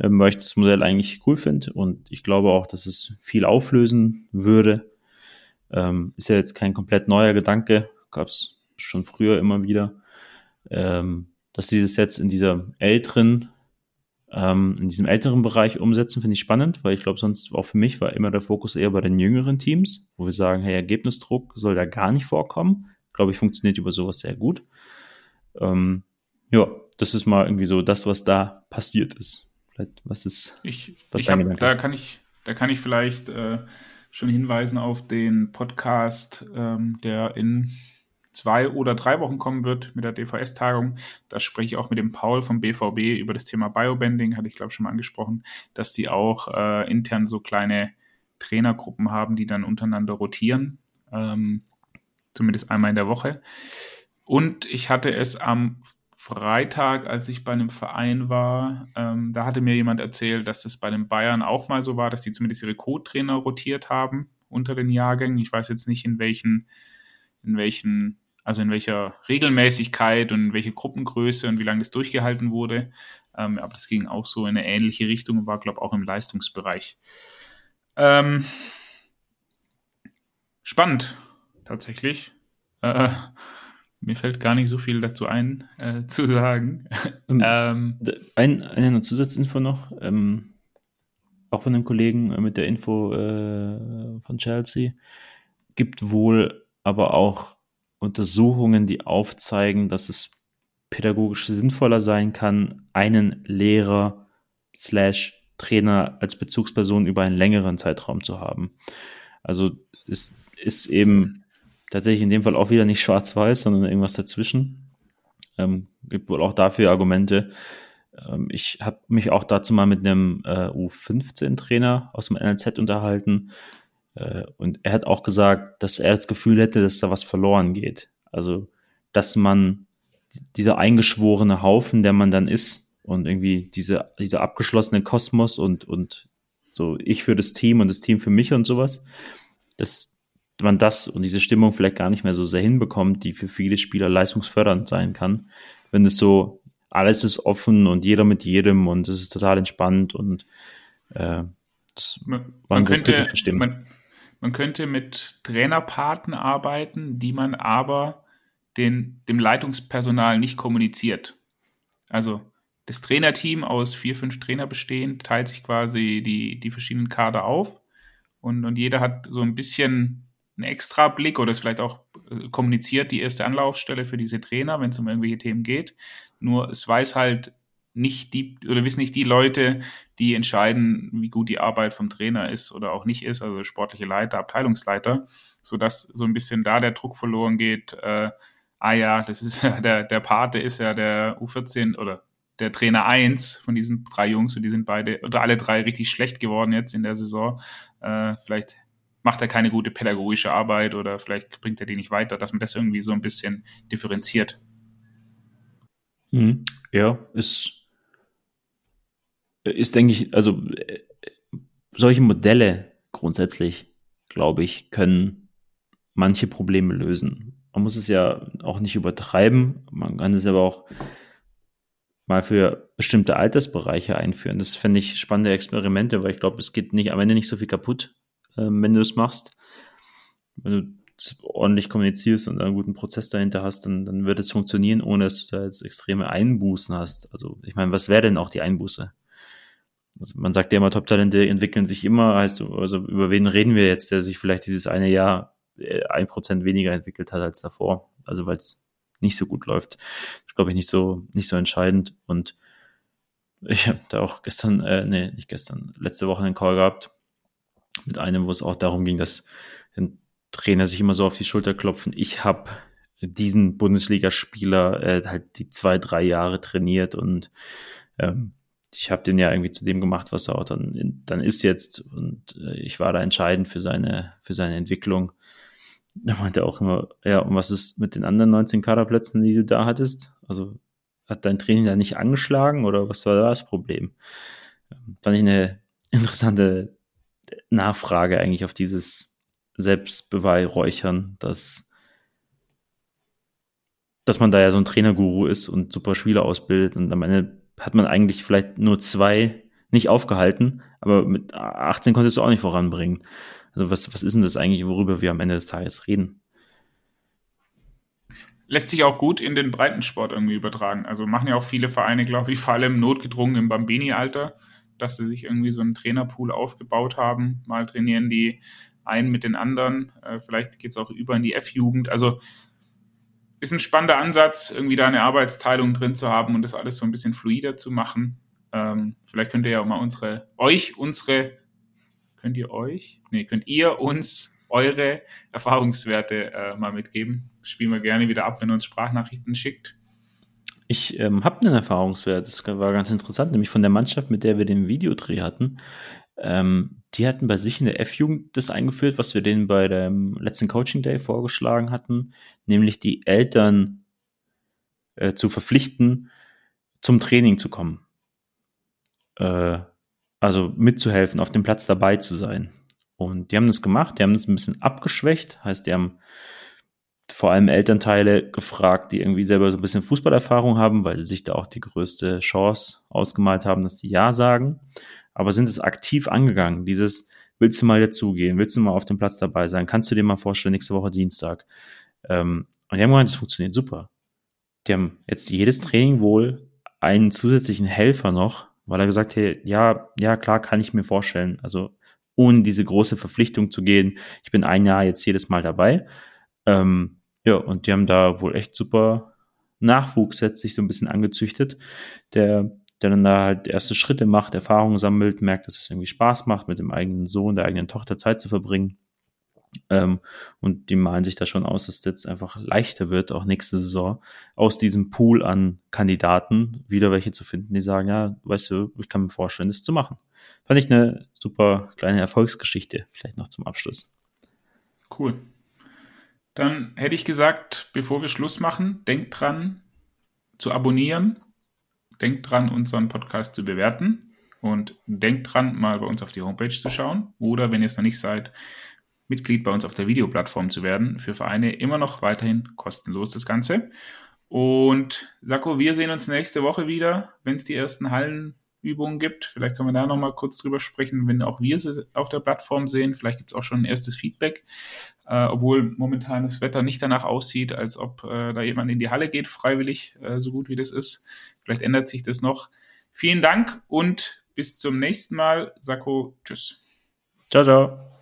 ähm, weil ich das Modell eigentlich cool finde und ich glaube auch, dass es viel auflösen würde. Ähm, ist ja jetzt kein komplett neuer Gedanke, gab es schon früher immer wieder ähm, dass sie das jetzt in dieser älteren, ähm, in diesem älteren Bereich umsetzen, finde ich spannend, weil ich glaube, sonst auch für mich war immer der Fokus eher bei den jüngeren Teams, wo wir sagen, hey, Ergebnisdruck soll da gar nicht vorkommen. Glaube ich, funktioniert über sowas sehr gut. Ähm, ja, das ist mal irgendwie so das, was da passiert ist. Vielleicht, was ist, ich, was ich hab, da kann ich, da kann ich vielleicht äh, schon hinweisen auf den Podcast, ähm, der in zwei oder drei Wochen kommen wird mit der DVS-Tagung. Da spreche ich auch mit dem Paul vom BVB über das Thema Biobending, hatte ich glaube schon mal angesprochen, dass die auch äh, intern so kleine Trainergruppen haben, die dann untereinander rotieren, ähm, zumindest einmal in der Woche. Und ich hatte es am Freitag, als ich bei einem Verein war, ähm, da hatte mir jemand erzählt, dass das bei den Bayern auch mal so war, dass die zumindest ihre Co-Trainer rotiert haben unter den Jahrgängen. Ich weiß jetzt nicht, in welchen, in welchen also in welcher Regelmäßigkeit und welche Gruppengröße und wie lange das durchgehalten wurde. Ähm, aber das ging auch so in eine ähnliche Richtung und war, glaube ich, auch im Leistungsbereich. Ähm, spannend, tatsächlich. Äh, mir fällt gar nicht so viel dazu ein, äh, zu sagen. Ähm, ein, eine Zusatzinfo noch, ähm, auch von einem Kollegen äh, mit der Info äh, von Chelsea, gibt wohl aber auch Untersuchungen, die aufzeigen, dass es pädagogisch sinnvoller sein kann, einen Lehrer slash Trainer als Bezugsperson über einen längeren Zeitraum zu haben. Also es ist eben tatsächlich in dem Fall auch wieder nicht schwarz-weiß, sondern irgendwas dazwischen. Ähm, gibt wohl auch dafür Argumente. Ähm, ich habe mich auch dazu mal mit einem äh, U15-Trainer aus dem NLZ unterhalten, äh, und er hat auch gesagt, dass er das Gefühl hätte, dass da was verloren geht. Also, dass man dieser eingeschworene Haufen, der man dann ist und irgendwie diese, dieser abgeschlossene Kosmos und, und so ich für das Team und das Team für mich und sowas, dass man das und diese Stimmung vielleicht gar nicht mehr so sehr hinbekommt, die für viele Spieler leistungsfördernd sein kann, wenn es so alles ist offen und jeder mit jedem und es ist total entspannt und äh, das man, man könnte, man, man könnte mit Trainerpaten arbeiten, die man aber den, dem Leitungspersonal nicht kommuniziert. Also das Trainerteam aus vier, fünf Trainer bestehend, teilt sich quasi die, die verschiedenen Kader auf und, und jeder hat so ein bisschen einen extra Blick oder ist vielleicht auch äh, kommuniziert die erste Anlaufstelle für diese Trainer, wenn es um irgendwelche Themen geht. Nur es weiß halt nicht die, oder wissen nicht die Leute, die entscheiden, wie gut die Arbeit vom Trainer ist oder auch nicht ist, also sportliche Leiter, Abteilungsleiter, sodass so ein bisschen da der Druck verloren geht, äh, ah ja, das ist ja der, der Pate ist ja der U14 oder der Trainer 1 von diesen drei Jungs und die sind beide oder alle drei richtig schlecht geworden jetzt in der Saison. Äh, vielleicht macht er keine gute pädagogische Arbeit oder vielleicht bringt er die nicht weiter, dass man das irgendwie so ein bisschen differenziert. Mhm. Ja, ist, ist, denke ich, also äh, solche Modelle grundsätzlich, glaube ich, können manche Probleme lösen. Man muss es ja auch nicht übertreiben, man kann es aber auch mal für bestimmte Altersbereiche einführen. Das fände ich spannende Experimente, weil ich glaube, es geht nicht am Ende nicht so viel kaputt, äh, wenn du es machst. Wenn du ordentlich kommunizierst und einen guten Prozess dahinter hast, dann, dann wird es funktionieren, ohne dass du da jetzt extreme Einbußen hast. Also ich meine, was wäre denn auch die Einbuße? Also man sagt ja immer, Top-Talente entwickeln sich immer, heißt also über wen reden wir jetzt, der sich vielleicht dieses eine Jahr äh, ein Prozent weniger entwickelt hat als davor. Also weil es nicht so gut läuft. Das ist, glaube ich, nicht so, nicht so entscheidend. Und ich habe da auch gestern, äh, nee, nicht gestern, letzte Woche einen Call gehabt mit einem, wo es auch darum ging, dass den Trainer sich immer so auf die Schulter klopfen. Ich habe diesen Bundesligaspieler äh, halt die zwei, drei Jahre trainiert und ähm, ich habe den ja irgendwie zu dem gemacht, was er auch dann, dann ist jetzt und äh, ich war da entscheidend für seine, für seine Entwicklung. Er meinte auch immer, ja, und was ist mit den anderen 19 Kaderplätzen, die du da hattest? Also hat dein Training da nicht angeschlagen oder was war da das Problem? Ähm, fand ich eine interessante Nachfrage eigentlich auf dieses Selbstbeweihräuchern, dass, dass man da ja so ein Trainerguru ist und super Spieler ausbildet und am Ende hat man eigentlich vielleicht nur zwei nicht aufgehalten, aber mit 18 konntest du auch nicht voranbringen. Also was, was ist denn das eigentlich, worüber wir am Ende des Tages reden? Lässt sich auch gut in den Breitensport irgendwie übertragen. Also machen ja auch viele Vereine, glaube ich, vor allem notgedrungen im Bambini-Alter, dass sie sich irgendwie so einen Trainerpool aufgebaut haben. Mal trainieren die einen mit den anderen. Äh, vielleicht geht es auch über in die F-Jugend. Also ist ein spannender Ansatz, irgendwie da eine Arbeitsteilung drin zu haben und das alles so ein bisschen fluider zu machen. Ähm, vielleicht könnt ihr ja auch mal unsere, euch unsere könnt ihr euch, nee, könnt ihr uns eure Erfahrungswerte äh, mal mitgeben. Spielen wir gerne wieder ab, wenn ihr uns Sprachnachrichten schickt. Ich ähm, habe einen Erfahrungswert, das war ganz interessant, nämlich von der Mannschaft, mit der wir den Videodreh hatten. Ähm, die hatten bei sich in der F-Jugend das eingeführt, was wir denen bei dem letzten Coaching Day vorgeschlagen hatten, nämlich die Eltern äh, zu verpflichten, zum Training zu kommen. Äh, also mitzuhelfen, auf dem Platz dabei zu sein. Und die haben das gemacht, die haben das ein bisschen abgeschwächt, heißt, die haben vor allem Elternteile gefragt, die irgendwie selber so ein bisschen Fußballerfahrung haben, weil sie sich da auch die größte Chance ausgemalt haben, dass die Ja sagen, aber sind es aktiv angegangen, dieses willst du mal dazugehen, willst du mal auf dem Platz dabei sein, kannst du dir mal vorstellen, nächste Woche Dienstag. Ähm, und die haben gemeint, das funktioniert super. Die haben jetzt jedes Training wohl einen zusätzlichen Helfer noch, weil er gesagt hat, ja, ja, klar, kann ich mir vorstellen. Also ohne diese große Verpflichtung zu gehen, ich bin ein Jahr jetzt jedes Mal dabei. Ähm, ja, und die haben da wohl echt super Nachwuchs jetzt sich so ein bisschen angezüchtet, der, der dann da halt erste Schritte macht, Erfahrungen sammelt, merkt, dass es irgendwie Spaß macht, mit dem eigenen Sohn, der eigenen Tochter Zeit zu verbringen. Ähm, und die malen sich da schon aus, dass es jetzt einfach leichter wird, auch nächste Saison, aus diesem Pool an Kandidaten wieder welche zu finden, die sagen, ja, weißt du, ich kann mir vorstellen, das zu machen. Fand ich eine super kleine Erfolgsgeschichte, vielleicht noch zum Abschluss. Cool. Dann hätte ich gesagt, bevor wir Schluss machen, denkt dran zu abonnieren, denkt dran, unseren Podcast zu bewerten und denkt dran, mal bei uns auf die Homepage zu schauen oder wenn ihr es noch nicht seid, Mitglied bei uns auf der Videoplattform zu werden. Für Vereine immer noch weiterhin kostenlos das Ganze. Und Sako, wir sehen uns nächste Woche wieder, wenn es die ersten Hallenübungen gibt. Vielleicht können wir da nochmal kurz drüber sprechen, wenn auch wir sie auf der Plattform sehen. Vielleicht gibt es auch schon ein erstes Feedback, äh, obwohl momentan das Wetter nicht danach aussieht, als ob äh, da jemand in die Halle geht, freiwillig, äh, so gut wie das ist. Vielleicht ändert sich das noch. Vielen Dank und bis zum nächsten Mal. Sako, tschüss. Ciao, ciao.